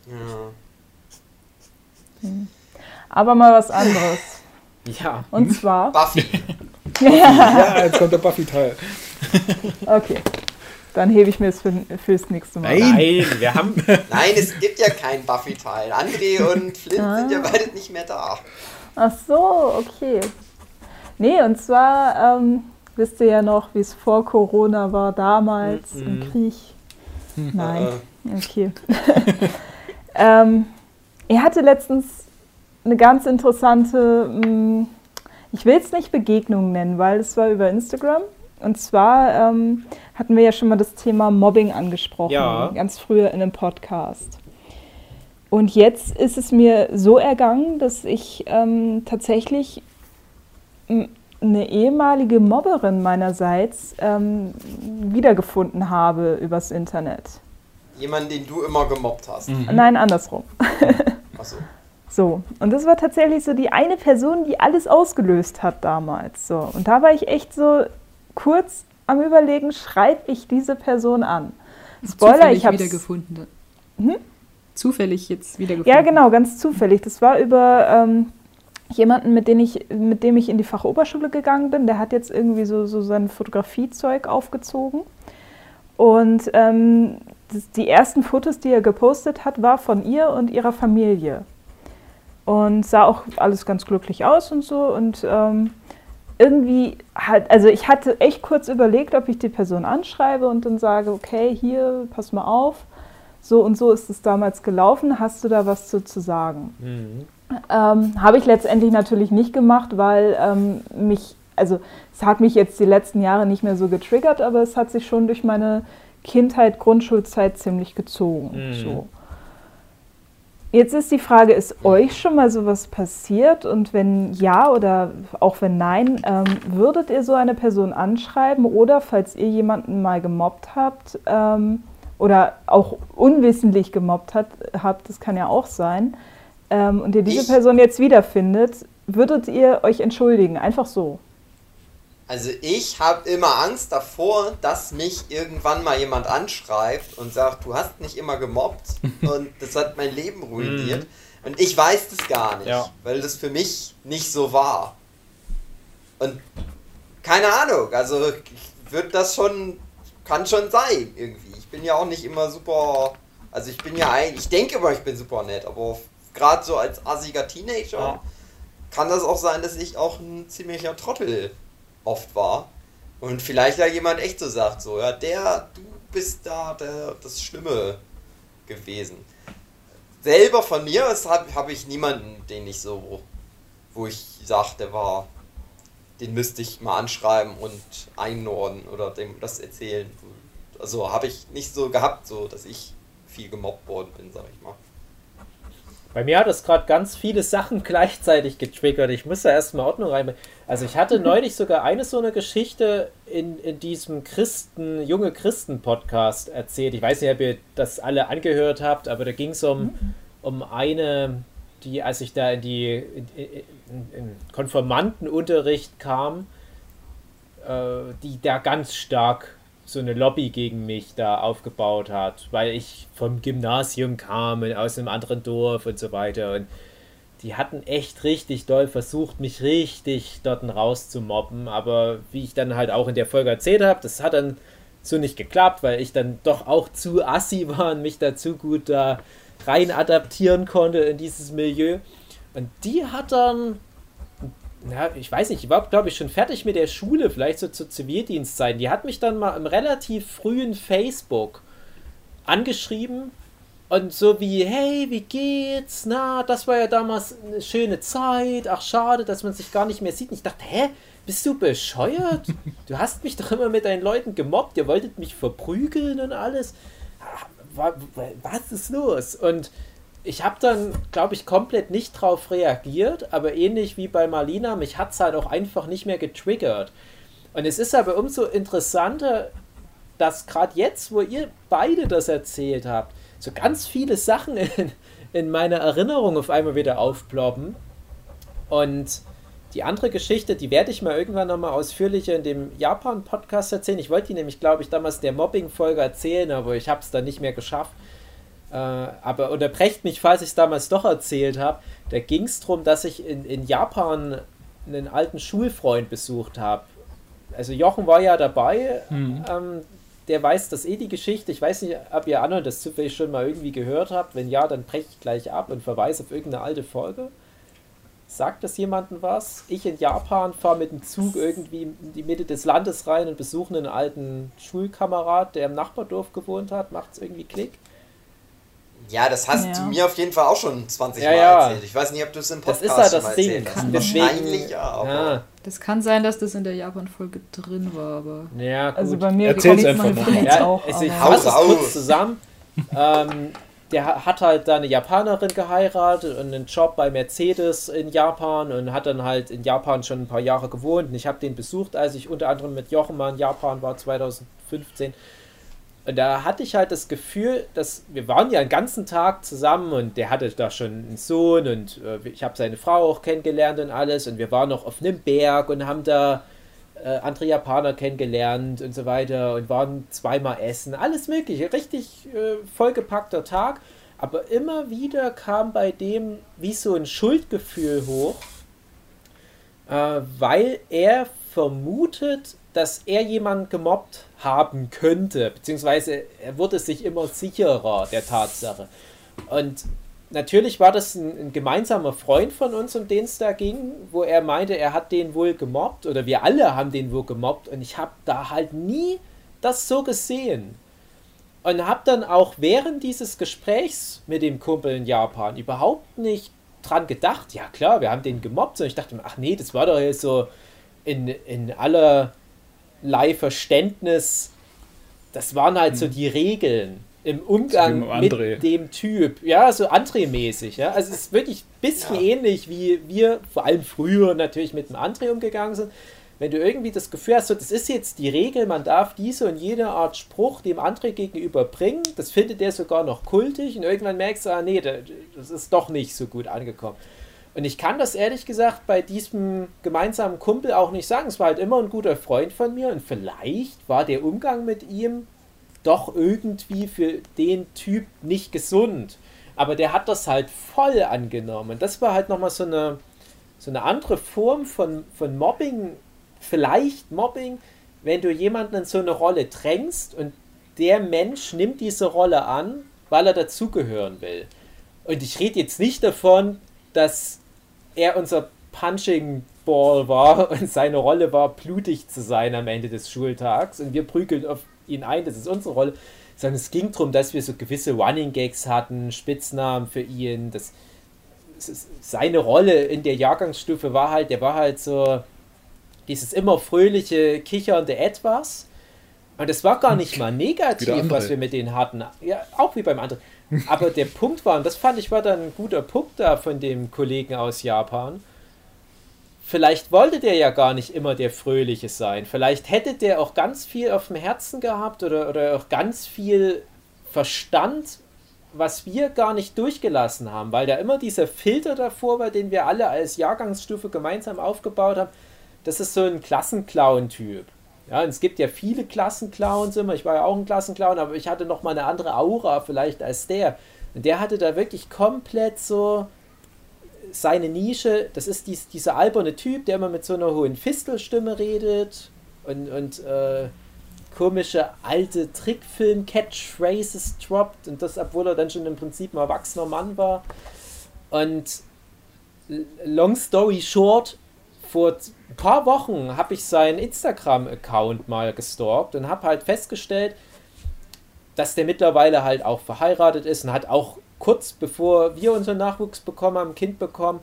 Ja. Hm. Aber mal was anderes. *laughs* Ja. Und zwar. Buffy. *laughs* ja, jetzt kommt der *laughs* Buffy-Teil. okay. Dann hebe ich mir es für, fürs nächste Mal. Nein, Nein wir haben. *laughs* Nein, es gibt ja keinen Buffy-Teil. André und Flint ah. sind ja beide nicht mehr da. Ach so, okay. Nee, und zwar ähm, wisst ihr ja noch, wie es vor Corona war, damals mhm. im Krieg. Nein, okay. *laughs* ähm, er hatte letztens eine ganz interessante, mh, hm, ich will es nicht Begegnung nennen, weil es war über Instagram. Und zwar ähm, hatten wir ja schon mal das Thema Mobbing angesprochen, ja. ganz früher in einem Podcast. Und jetzt ist es mir so ergangen, dass ich ähm, tatsächlich eine ehemalige Mobberin meinerseits ähm, wiedergefunden habe übers Internet. Jemanden, den du immer gemobbt hast? Mhm. Nein, andersrum. Ach so. *laughs* So, und das war tatsächlich so die eine Person, die alles ausgelöst hat damals. So, und da war ich echt so kurz am Überlegen, schreibe ich diese Person an. Spoiler, zufällig ich habe wiedergefunden. Hm? Zufällig jetzt wiedergefunden. Ja, genau, ganz zufällig. Das war über ähm, jemanden, mit dem, ich, mit dem ich in die Fachoberschule gegangen bin. Der hat jetzt irgendwie so, so sein Fotografiezeug aufgezogen. Und ähm, das, die ersten Fotos, die er gepostet hat, war von ihr und ihrer Familie. und sah auch alles ganz glücklich aus und so. Und ähm, irgendwie hat, also ich hatte echt kurz überlegt, ob ich die Person anschreibe und dann sage, okay, hier, pass mal auf, so und so ist es damals gelaufen, hast du da was zu, zu sagen? Mhm. Ähm, Habe ich letztendlich natürlich nicht gemacht, weil ähm, mich, also es hat mich jetzt die letzten Jahre nicht mehr so getriggert, aber es hat sich schon durch meine Kindheit, Grundschulzeit ziemlich gezogen. Mhm. So. Jetzt ist die Frage, ist euch schon mal sowas passiert? Und wenn ja oder auch wenn nein, ähm, würdet ihr so eine Person anschreiben oder falls ihr jemanden mal gemobbt habt ähm, oder auch unwissentlich gemobbt hat, habt, das kann ja auch sein, ähm, und ihr diese? Person jetzt wiederfindet, würdet ihr euch entschuldigen? Einfach so. Also ich habe immer Angst davor, dass mich irgendwann mal jemand anschreibt und sagt, du hast mich immer gemobbt *laughs* und das hat mein Leben ruiniert. Und ich weiß das gar nicht, Ja. weil das für mich nicht so war. Und keine Ahnung, also wird das schon, kann schon sein irgendwie. Ich bin ja auch nicht immer super, also ich bin ja eigentlich, ich denke immer, ich bin super nett, aber gerade so als assiger Teenager Ja. kann das auch sein, dass ich auch ein ziemlicher Trottel oft war. Und vielleicht da jemand echt so sagt, so, ja, der, du bist da der, das Schlimme gewesen. Selber von mir habe hab ich niemanden, den ich so, wo ich sage, der war, den müsste ich mal anschreiben und einnorden oder dem das erzählen. Also habe ich nicht so gehabt, so dass ich viel gemobbt worden bin, sag ich mal. Bei mir hat es gerade ganz viele Sachen *laughs* gleichzeitig getriggert. Ich muss da erstmal Ordnung rein. Also ich hatte *laughs* neulich sogar eine so eine Geschichte in, in diesem Christen, junge Christen-Podcast erzählt. Ich weiß nicht, ob ihr das alle angehört habt, aber da ging es um, um eine, die, als ich da in die in, in, in Konformantenunterricht kam, äh, die da ganz stark so eine Lobby gegen mich da aufgebaut hat, weil ich vom Gymnasium kam und aus einem anderen Dorf und so weiter. Und die hatten echt richtig doll versucht, mich richtig dort rauszumobben. Aber wie ich dann halt auch in der Folge erzählt habe, das hat dann so nicht geklappt, weil ich dann doch auch zu assi war und mich da zu gut da rein adaptieren konnte in dieses Milieu. Und die hat dann ja, ich weiß nicht, ich war, glaube ich, schon fertig mit der Schule, vielleicht so zu Zivildienstzeiten. Die hat mich dann mal im relativ frühen Facebook angeschrieben und so wie, hey, wie geht's? Na, das war ja damals eine schöne Zeit. Ach, schade, dass man sich gar nicht mehr sieht. Und ich dachte, hä, bist du bescheuert? *laughs* Du hast mich doch immer mit deinen Leuten gemobbt. Ihr wolltet mich verprügeln und alles. Wa- wa- Was ist los? Und ich habe dann, glaube ich, komplett nicht drauf reagiert, aber ähnlich wie bei Marlina, mich hat es halt auch einfach nicht mehr getriggert. Und es ist aber umso interessanter, dass gerade jetzt, wo ihr beide das erzählt habt, so ganz viele Sachen *laughs* in, in meiner Erinnerung auf einmal wieder aufploppen. Und die andere Geschichte, die werde ich mal irgendwann nochmal ausführlicher in dem Japan-Podcast erzählen. Ich wollte die nämlich, glaube ich, damals der Mobbing-Folge erzählen, aber ich habe es dann nicht mehr geschafft. Äh, aber unterbrecht mich, falls ich es damals doch erzählt habe. Da ging es darum, dass ich in, in Japan einen alten Schulfreund besucht habe. Also Jochen war ja dabei. Ähm, der weiß das eh die Geschichte. Ich weiß nicht, ob ihr anderen das zufällig schon mal irgendwie gehört habt. Wenn ja, dann breche ich gleich ab und verweise auf irgendeine alte Folge. Sagt das jemandem was? Ich in Japan fahre mit dem Zug irgendwie in die Mitte des Landes rein und besuche einen alten Schulkamerad, der im Nachbardorf gewohnt hat. Macht es irgendwie Klick? Ja, das hast Ja. du mir auf jeden Fall auch schon 20 Ja, Mal ja. erzählt. Ich weiß nicht, ob du es im Das Podcast ist halt das mal Ding. erzählt hast. Wahrscheinlich ja, aber Ja, Das kann sein, dass das in der Japan-Folge drin war, aber. ja, gut. Also bei mir Erzähl's einfach mal. Ja, auch. ich fasse es kurz zusammen. *laughs* ähm, der ha- hat halt da eine Japanerin geheiratet und einen Job bei Mercedes in Japan und hat dann halt in Japan schon ein paar Jahre gewohnt. Und ich habe den besucht, als ich unter anderem mit Jochen mal in Japan war, 2015. Und da hatte ich halt das Gefühl, dass wir waren ja einen ganzen Tag zusammen und der hatte da schon einen Sohn und äh, ich habe seine Frau auch kennengelernt und alles und wir waren noch auf einem Berg und haben da äh, andere Japaner kennengelernt und so weiter und waren zweimal essen, alles mögliche, richtig äh, vollgepackter Tag. Aber immer wieder kam bei dem wie so ein Schuldgefühl hoch, äh, weil er vermutet, dass er jemanden gemobbt haben könnte, beziehungsweise er wurde sich immer sicherer der Tatsache. Und natürlich war das ein, ein, gemeinsamer Freund von uns, um den es da ging, wo er meinte, er hat den wohl gemobbt oder wir alle haben den wohl gemobbt und ich habe da halt nie das so gesehen. Und habe dann auch während dieses Gesprächs mit dem Kumpel in Japan überhaupt nicht dran gedacht, ja klar, wir haben den gemobbt, sondern ich dachte mir, ach nee, das war doch jetzt so in, in allerlei Verständnis, das waren halt hm. so die Regeln im Umgang mit dem Typ. Ja, so André-mäßig. Ja? Also es ist wirklich ein bisschen ja. ähnlich, wie wir vor allem früher natürlich mit dem André umgegangen sind. Wenn du irgendwie das Gefühl hast, so, das ist jetzt die Regel, man darf diese und jede Art Spruch dem André gegenüber bringen, das findet der sogar noch kultig und irgendwann merkst du, ah nee, das ist doch nicht so gut angekommen. Und ich kann das ehrlich gesagt bei diesem gemeinsamen Kumpel auch nicht sagen. Es war halt immer ein guter Freund von mir und vielleicht war der Umgang mit ihm doch irgendwie für den Typ nicht gesund. Aber der hat das halt voll angenommen. Das war halt nochmal so eine, so eine andere Form von, von Mobbing, vielleicht Mobbing, wenn du jemanden in so eine Rolle drängst und der Mensch nimmt diese Rolle an, weil er dazugehören will. Und ich rede jetzt nicht davon, dass er unser Punching Ball war *laughs* und seine Rolle war, blutig zu sein am Ende des Schultags und wir prügeln auf ihn ein, das ist unsere Rolle, sondern es ging darum, dass wir so gewisse Running Gags hatten, Spitznamen für ihn. Das, das seine Rolle in der Jahrgangsstufe war halt, der war halt so dieses immer fröhliche, kichernde Etwas. Und das war gar nicht mal negativ, was wir mit denen hatten. Ja, auch wie beim anderen. Aber der Punkt war, und das fand ich war dann ein guter Punkt da von dem Kollegen aus Japan, vielleicht wollte der ja gar nicht immer der Fröhliche sein. Vielleicht hätte der auch ganz viel auf dem Herzen gehabt oder, oder auch ganz viel Verstand, was wir gar nicht durchgelassen haben, weil da immer dieser Filter davor war, den wir alle als Jahrgangsstufe gemeinsam aufgebaut haben. Das ist so ein Klassenclown-Typ. Ja, es gibt ja viele Klassenclowns immer. Ich war ja auch ein Klassenclown, aber ich hatte noch mal eine andere Aura vielleicht als der. Und der hatte da wirklich komplett so seine Nische, das ist dies, dieser alberne Typ, der immer mit so einer hohen Fistelstimme redet und, und äh, komische alte Trickfilm-Catchphrases droppt und das, obwohl er dann schon im Prinzip ein erwachsener Mann war. Und long story short, vor ein paar Wochen habe ich seinen Instagram-Account mal gestalkt und habe halt festgestellt, dass der mittlerweile halt auch verheiratet ist und hat auch kurz bevor wir unseren Nachwuchs bekommen haben, ein Kind bekommen.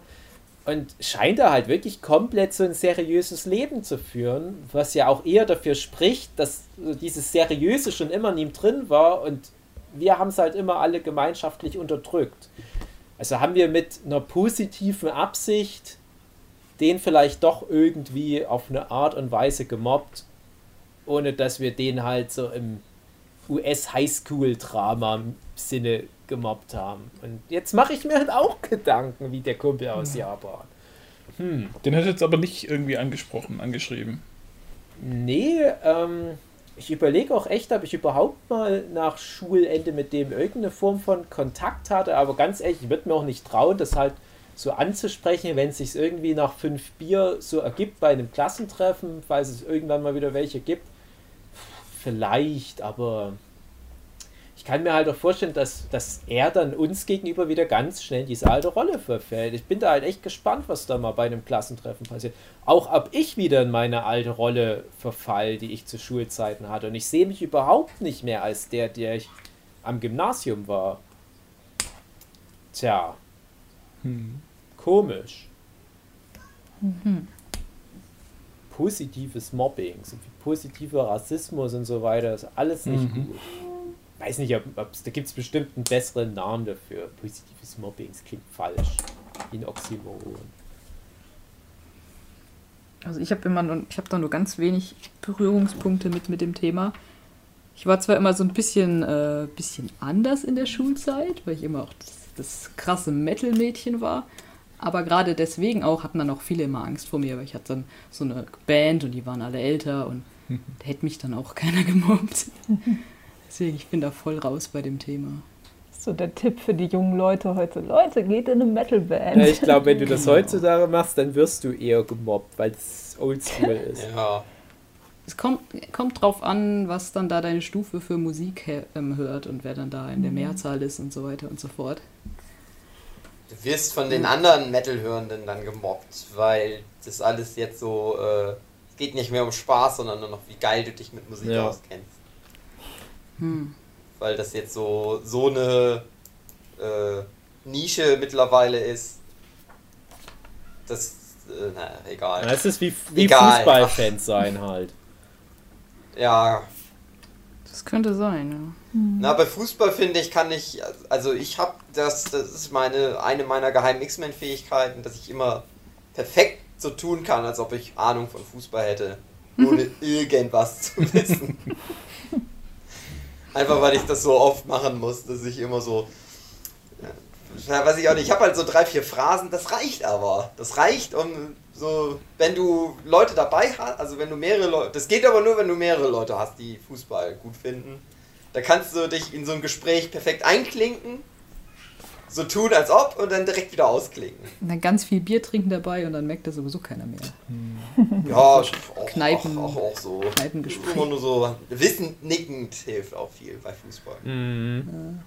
Und scheint er halt wirklich komplett so ein seriöses Leben zu führen, was ja auch eher dafür spricht, dass dieses Seriöse schon immer in ihm drin war und wir haben es halt immer alle gemeinschaftlich unterdrückt. Also haben wir mit einer positiven Absicht den vielleicht doch irgendwie auf eine Art und Weise gemobbt, ohne dass wir den halt so im US-Highschool-Drama-Sinne gemobbt haben. Und jetzt mache ich mir halt auch Gedanken, wie der Kumpel aus ja. Japan. Hm. Den hat jetzt aber nicht irgendwie angesprochen, angeschrieben. Nee, ähm, ich überlege auch echt, ob ich überhaupt mal nach Schulende mit dem irgendeine Form von Kontakt hatte, aber ganz ehrlich, ich würde mir auch nicht trauen, das halt so anzusprechen, wenn es sich irgendwie nach fünf Bier so ergibt bei einem Klassentreffen, falls es irgendwann mal wieder welche gibt. Vielleicht, aber ich kann mir halt auch vorstellen, dass, dass er dann uns gegenüber wieder ganz schnell diese alte Rolle verfällt. Ich bin da halt echt gespannt, was da mal bei einem Klassentreffen passiert. Auch ob ich wieder in meine alte Rolle verfall, die ich zu Schulzeiten hatte. Und ich sehe mich überhaupt nicht mehr als der, der ich am Gymnasium war. Tja. Hm. Komisch. Mhm. Positives Mobbing, so wie positiver Rassismus und so weiter, ist alles nicht mhm. gut weiß nicht, ob, ob's, da gibt es bestimmt einen besseren Namen dafür. Positives Mobbing, das klingt falsch. Ein Oxymoron. Also ich habe immer nur, ich habe da nur ganz wenig Berührungspunkte mit, mit dem Thema. Ich war zwar immer so ein bisschen, äh, bisschen anders in der Schulzeit, weil ich immer auch das, das krasse Metal-Mädchen war. Aber gerade deswegen auch hatten dann auch viele immer Angst vor mir, weil ich hatte dann so eine Band und die waren alle älter und *laughs* da hätte mich dann auch keiner gemobbt. Deswegen, ich bin da voll raus bei dem Thema. So der Tipp für die jungen Leute heute. Leute, geht in eine Metalband. Ja, ich glaube, wenn du das *laughs* genau. heutzutage machst, dann wirst du eher gemobbt, weil es oldschool ist. ja. Es kommt, kommt drauf an, was dann da deine Stufe für Musik ähm, hört und wer dann da in der mhm. Mehrzahl ist und so weiter und so fort. Du wirst von den anderen Metal-Hörenden dann gemobbt, weil das alles jetzt so, äh, es geht nicht mehr um Spaß, sondern nur noch, wie geil du dich mit Musik Ja. auskennst. Hm. Weil das jetzt so, so eine äh, Nische mittlerweile ist. Das, äh, na, egal. Das ist wie, wie. Fußballfans sein halt. Ja, Das könnte sein, ja. Na, bei Fußball finde ich, kann ich, also ich habe das, das ist meine, eine meiner geheimen X-Men-Fähigkeiten, dass ich immer perfekt so tun kann, als ob ich Ahnung von Fußball hätte, ohne *laughs* irgendwas zu wissen. Einfach weil ich das so oft machen muss, dass ich immer so, ja, weiß ich auch nicht, ich habe halt so drei, vier Phrasen, das reicht aber. Das reicht, um so, wenn du Leute dabei hast, also wenn du mehrere Leute, das geht aber nur, wenn du mehrere Leute hast, die Fußball gut finden. Da kannst du dich in so ein Gespräch perfekt einklinken, so tun als ob und dann direkt wieder ausklinken. Und dann ganz viel Bier trinken dabei und dann merkt das sowieso keiner mehr. *laughs* Ja, auch, Kneipen- auch, auch, auch so. Kneipengespräch. Immer nur so, wissend nickend hilft auch viel bei Fußball. Mhm.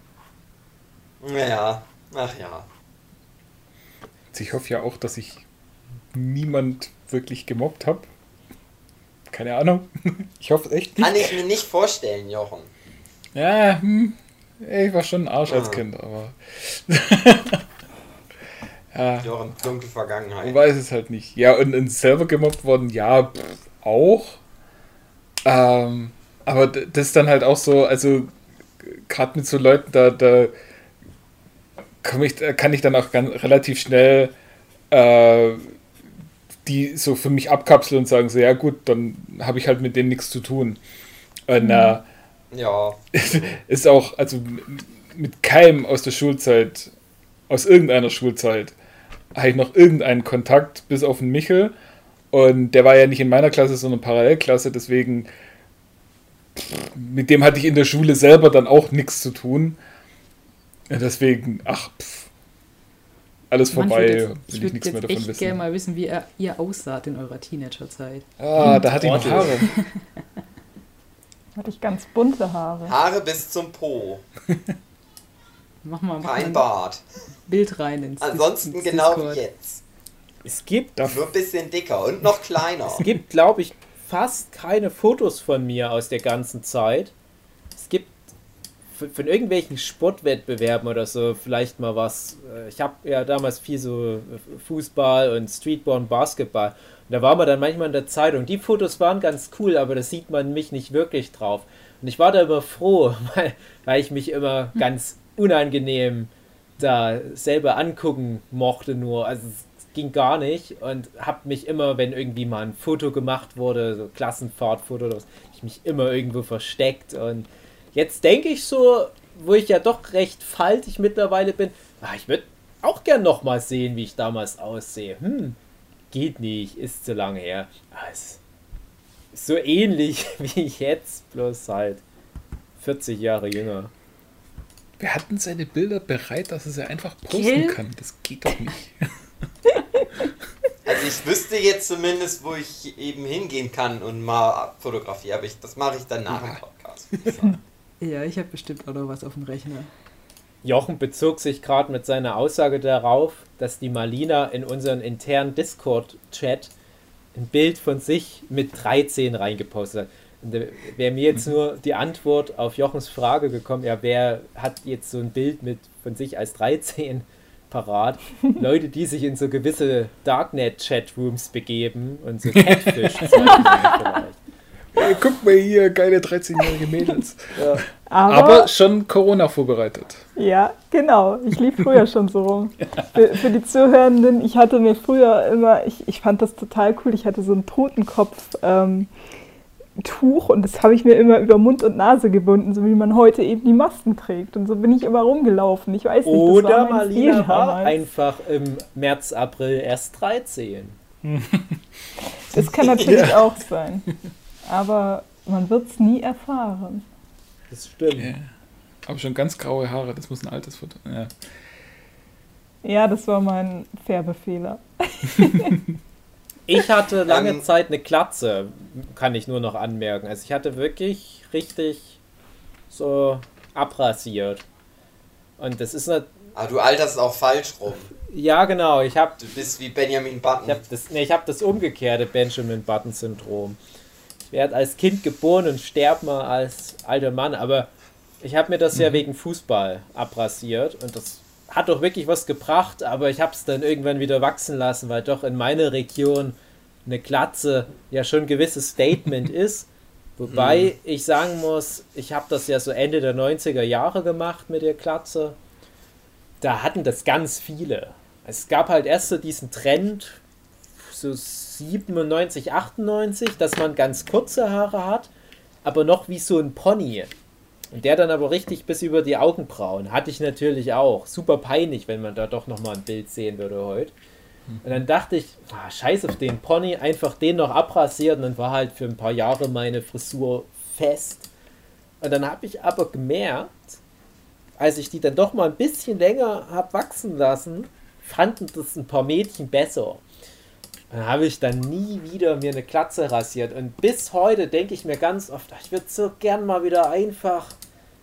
Naja, ach ja. Also Ich hoffe ja auch, dass ich niemand wirklich gemobbt habe. Keine Ahnung. *laughs* Ich hoffe echt nicht. Kann ich mir nicht vorstellen, Jochen. Ja, hm, ich war schon ein Arsch als. Kind, aber. *laughs* ja, Jochen, dunkle Vergangenheit. man weiß es halt nicht. Ja, und, und selber gemobbt worden, ja, pff, auch. Ähm, aber das ist dann halt auch so, also gerade mit so Leuten, da, da ich, da kann ich dann auch ganz, relativ schnell äh, die so für mich abkapseln und sagen so, ja gut, dann habe ich halt mit denen nichts zu tun. Und äh, Ja. *laughs* ist auch, also mit keinem aus der Schulzeit, aus irgendeiner Schulzeit, habe ich noch irgendeinen Kontakt, bis auf den Michel. Und der war ja nicht in meiner Klasse, sondern Parallelklasse, deswegen mit dem hatte ich in der Schule selber dann auch nichts zu tun. Deswegen, ach, pff, alles vorbei, ich jetzt, ich ich würd nichts mehr davon echt gerne wissen. mal wissen, wie ihr, ihr aussaht in eurer Teenagerzeit. Ah, da hatte ich noch. Haare. *laughs* Hatte ich ganz bunte Haare. Haare bis zum Po. Mach mal, mach mal Kein ein Bart. Bild rein ins Ansonsten ins genau Discord. wie jetzt. Es gibt, Nur ein bisschen dicker und noch kleiner. es gibt, glaube ich, fast keine Fotos von mir aus der ganzen Zeit. Von, irgendwelchen Sportwettbewerben oder so vielleicht mal was. Äh, Ich habe ja damals viel so äh, Fußball und Streetball und Basketball. Und da war man dann manchmal in der Zeitung. Die Fotos waren ganz cool, aber da sieht man mich nicht wirklich drauf. Und ich war da immer froh, *laughs* weil, weil ich mich immer ganz unangenehm da selber angucken mochte nur. Also es ging gar nicht und habe mich immer, wenn irgendwie mal ein Foto gemacht wurde, so Klassenfahrtfoto, oder was, ich mich immer irgendwo versteckt und jetzt denke ich so, wo ich ja doch recht faltig mittlerweile bin, ah, ich würde auch gern noch mal sehen, wie ich damals aussehe. Hm, geht nicht, ist zu lange her. Ah, ist so ähnlich *laughs* wie ich jetzt, bloß halt 40 Jahre jünger. wer hat denn seine Bilder bereit, dass er sie einfach posten Gell? kann? Das geht doch nicht. *laughs* Also ich wüsste jetzt zumindest, wo ich eben hingehen kann und mal fotografiere, aber ich, das mache ich dann nach dem Podcast. Ja, ich habe bestimmt auch noch was auf dem Rechner. Jochen bezog sich gerade mit seiner Aussage darauf, dass die Malina in unseren internen Discord-Chat ein Bild von sich mit 13 reingepostet hat. Und da wäre mir jetzt nur die Antwort auf Jochens Frage gekommen, ja, wer hat jetzt so ein Bild mit von sich als 13 parat? *laughs* Leute, die sich in so gewisse Darknet-Chatrooms begeben und so *laughs* Catfish *laughs* vielleicht. Ey, guck mal hier, geile 13-jährige Mädels. Aber, Aber schon Corona vorbereitet. ja, genau. Ich lief früher schon so rum. *laughs* Für, für die Zuhörenden, ich hatte mir früher immer, ich, ich fand das total cool, ich hatte so ein Totenkopf. Ähm, Tuch und das habe ich mir immer über Mund und Nase gebunden, so wie man heute eben die Masken trägt. Und so bin ich immer rumgelaufen. Ich weiß nicht, das Oder war mein Stil Malina war damals. einfach im März, April erst 13. Das kann *laughs* natürlich auch sein. *laughs* Aber man wird es nie erfahren. Das stimmt. Ja. Aber schon ganz graue Haare, das muss ein altes Foto. Ja. Ja, das war mein Färbefehler. *laughs* Ich hatte lange Ähm, Zeit eine Glatze, kann ich nur noch anmerken. Also ich hatte wirklich richtig so abrasiert. Und das ist nat- Aber du alterst auch falsch rum. Ja, genau. Ich habe Du bist wie Benjamin Button. ich hab das, nee, ich hab das umgekehrte Benjamin Button-Syndrom. Ich werde als Kind geboren und sterbe mal als alter Mann. Aber ich habe mir das ja wegen Fußball abrasiert. Und das hat doch wirklich was gebracht. Aber ich habe es dann irgendwann wieder wachsen lassen, weil doch in meiner Region eine Glatze ja schon ein gewisses Statement *laughs* ist. Wobei ich sagen muss, ich habe das ja so Ende der 90er Jahre gemacht mit der Glatze. Da hatten das ganz viele. Es gab halt erst so diesen Trend, so 97, 98, dass man ganz kurze Haare hat, aber noch wie so ein Pony. Und der dann aber richtig bis über die Augenbrauen. Hatte ich natürlich auch. Super peinlich, wenn man da doch nochmal ein Bild sehen würde heute. Und dann dachte ich, ah, scheiß auf den Pony, einfach den noch abrasiert und dann war halt für ein paar Jahre meine Frisur fest. Und dann habe ich aber gemerkt, als ich die dann doch mal ein bisschen länger habe wachsen lassen, fanden das ein paar Mädchen besser. Dann habe ich dann nie wieder mir eine Glatze rasiert. Und bis heute denke ich mir ganz oft, ich würde so gern mal wieder einfach,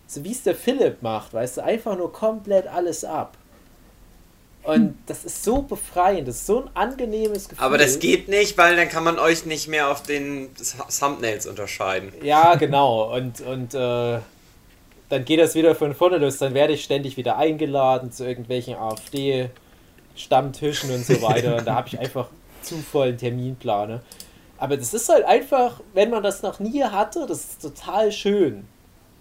so wie es der Philipp macht, weißt du, einfach nur komplett alles ab. Und das ist so befreiend, das ist so ein angenehmes Gefühl. Aber das geht nicht, weil dann kann man euch nicht mehr auf den Thumbnails unterscheiden. Ja, genau. Und, und äh, dann geht das wieder von vorne los. Dann werde ich ständig wieder eingeladen zu irgendwelchen AfD-Stammtischen und so weiter. Und da habe ich einfach zu vollen Terminplane. Aber das ist halt einfach, wenn man das noch nie hatte, das ist total schön.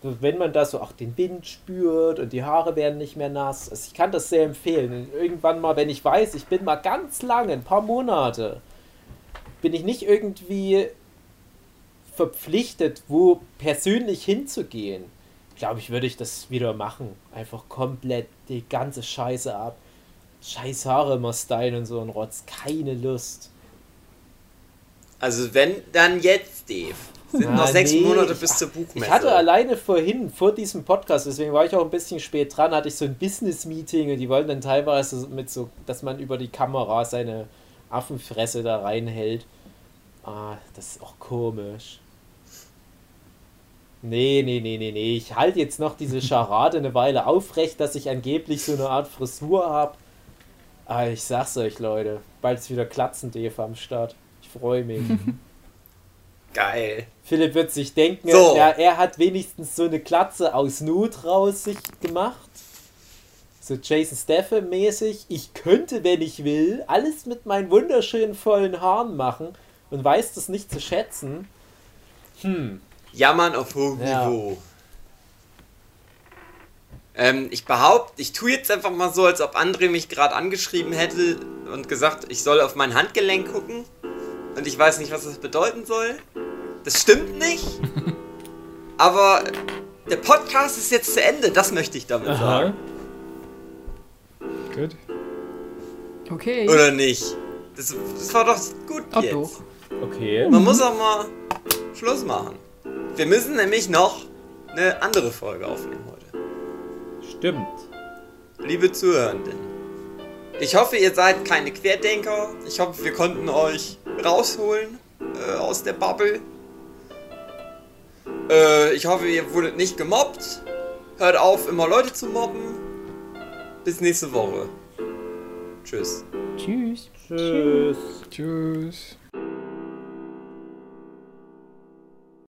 Wenn man da so auch den Wind spürt und die Haare werden nicht mehr nass. Also ich kann das sehr empfehlen. Irgendwann mal, wenn ich weiß, ich bin mal ganz lange, ein paar Monate, bin ich nicht irgendwie verpflichtet, wo persönlich hinzugehen, glaube ich, würde ich das wieder machen. Einfach komplett die ganze Scheiße ab. Scheiß Haare immer stylen und so ein Rotz. Keine Lust. Also wenn, dann jetzt, Dave. Sind Ah, noch sechs nee, Monate ich- bis zur Buchmesse. Ich hatte alleine vorhin, vor diesem Podcast, deswegen war ich auch ein bisschen spät dran, hatte ich so ein Business-Meeting und die wollten dann teilweise mit so, dass man über die Kamera seine Affenfresse da reinhält. Ah, das ist auch komisch. Nee, nee, nee, nee, nee. Ich halte jetzt noch diese Scharade eine Weile aufrecht, dass ich angeblich so eine Art Frisur habe. Aber ich sag's euch, Leute, bald ist wieder Glatzen-Dave am Start. Ich freue mich. *laughs* Geil. Philipp wird sich denken, So. ja, er hat wenigstens so eine Glatze aus Not raus sich gemacht. So Jason Statham mäßig. Ich könnte, wenn ich will, alles mit meinen wunderschönen vollen Haaren machen und weiß das nicht zu schätzen. Hm. Jammern auf hohem Ja. Niveau. Ähm, ich behaupte, ich tue jetzt einfach mal so, als ob André mich gerade angeschrieben hätte und gesagt, ich soll auf mein Handgelenk gucken. Und ich weiß nicht, was das bedeuten soll. Das stimmt nicht. *laughs* Aber der Podcast ist jetzt zu Ende, das möchte ich damit sagen. Gut. Okay. Oder nicht? Das, das war doch gut Ach jetzt. doch. Okay. Man muss auch mal Schluss machen. Wir müssen nämlich noch eine andere Folge aufnehmen heute. Stimmt. Liebe Zuhörenden, ich hoffe, ihr seid keine Querdenker. Ich hoffe, wir konnten euch rausholen äh, aus der Bubble. Äh, ich hoffe, ihr wurdet nicht gemobbt. Hört auf, immer Leute zu mobben. Bis nächste Woche. Tschüss. Tschüss. Tschüss. Tschüss.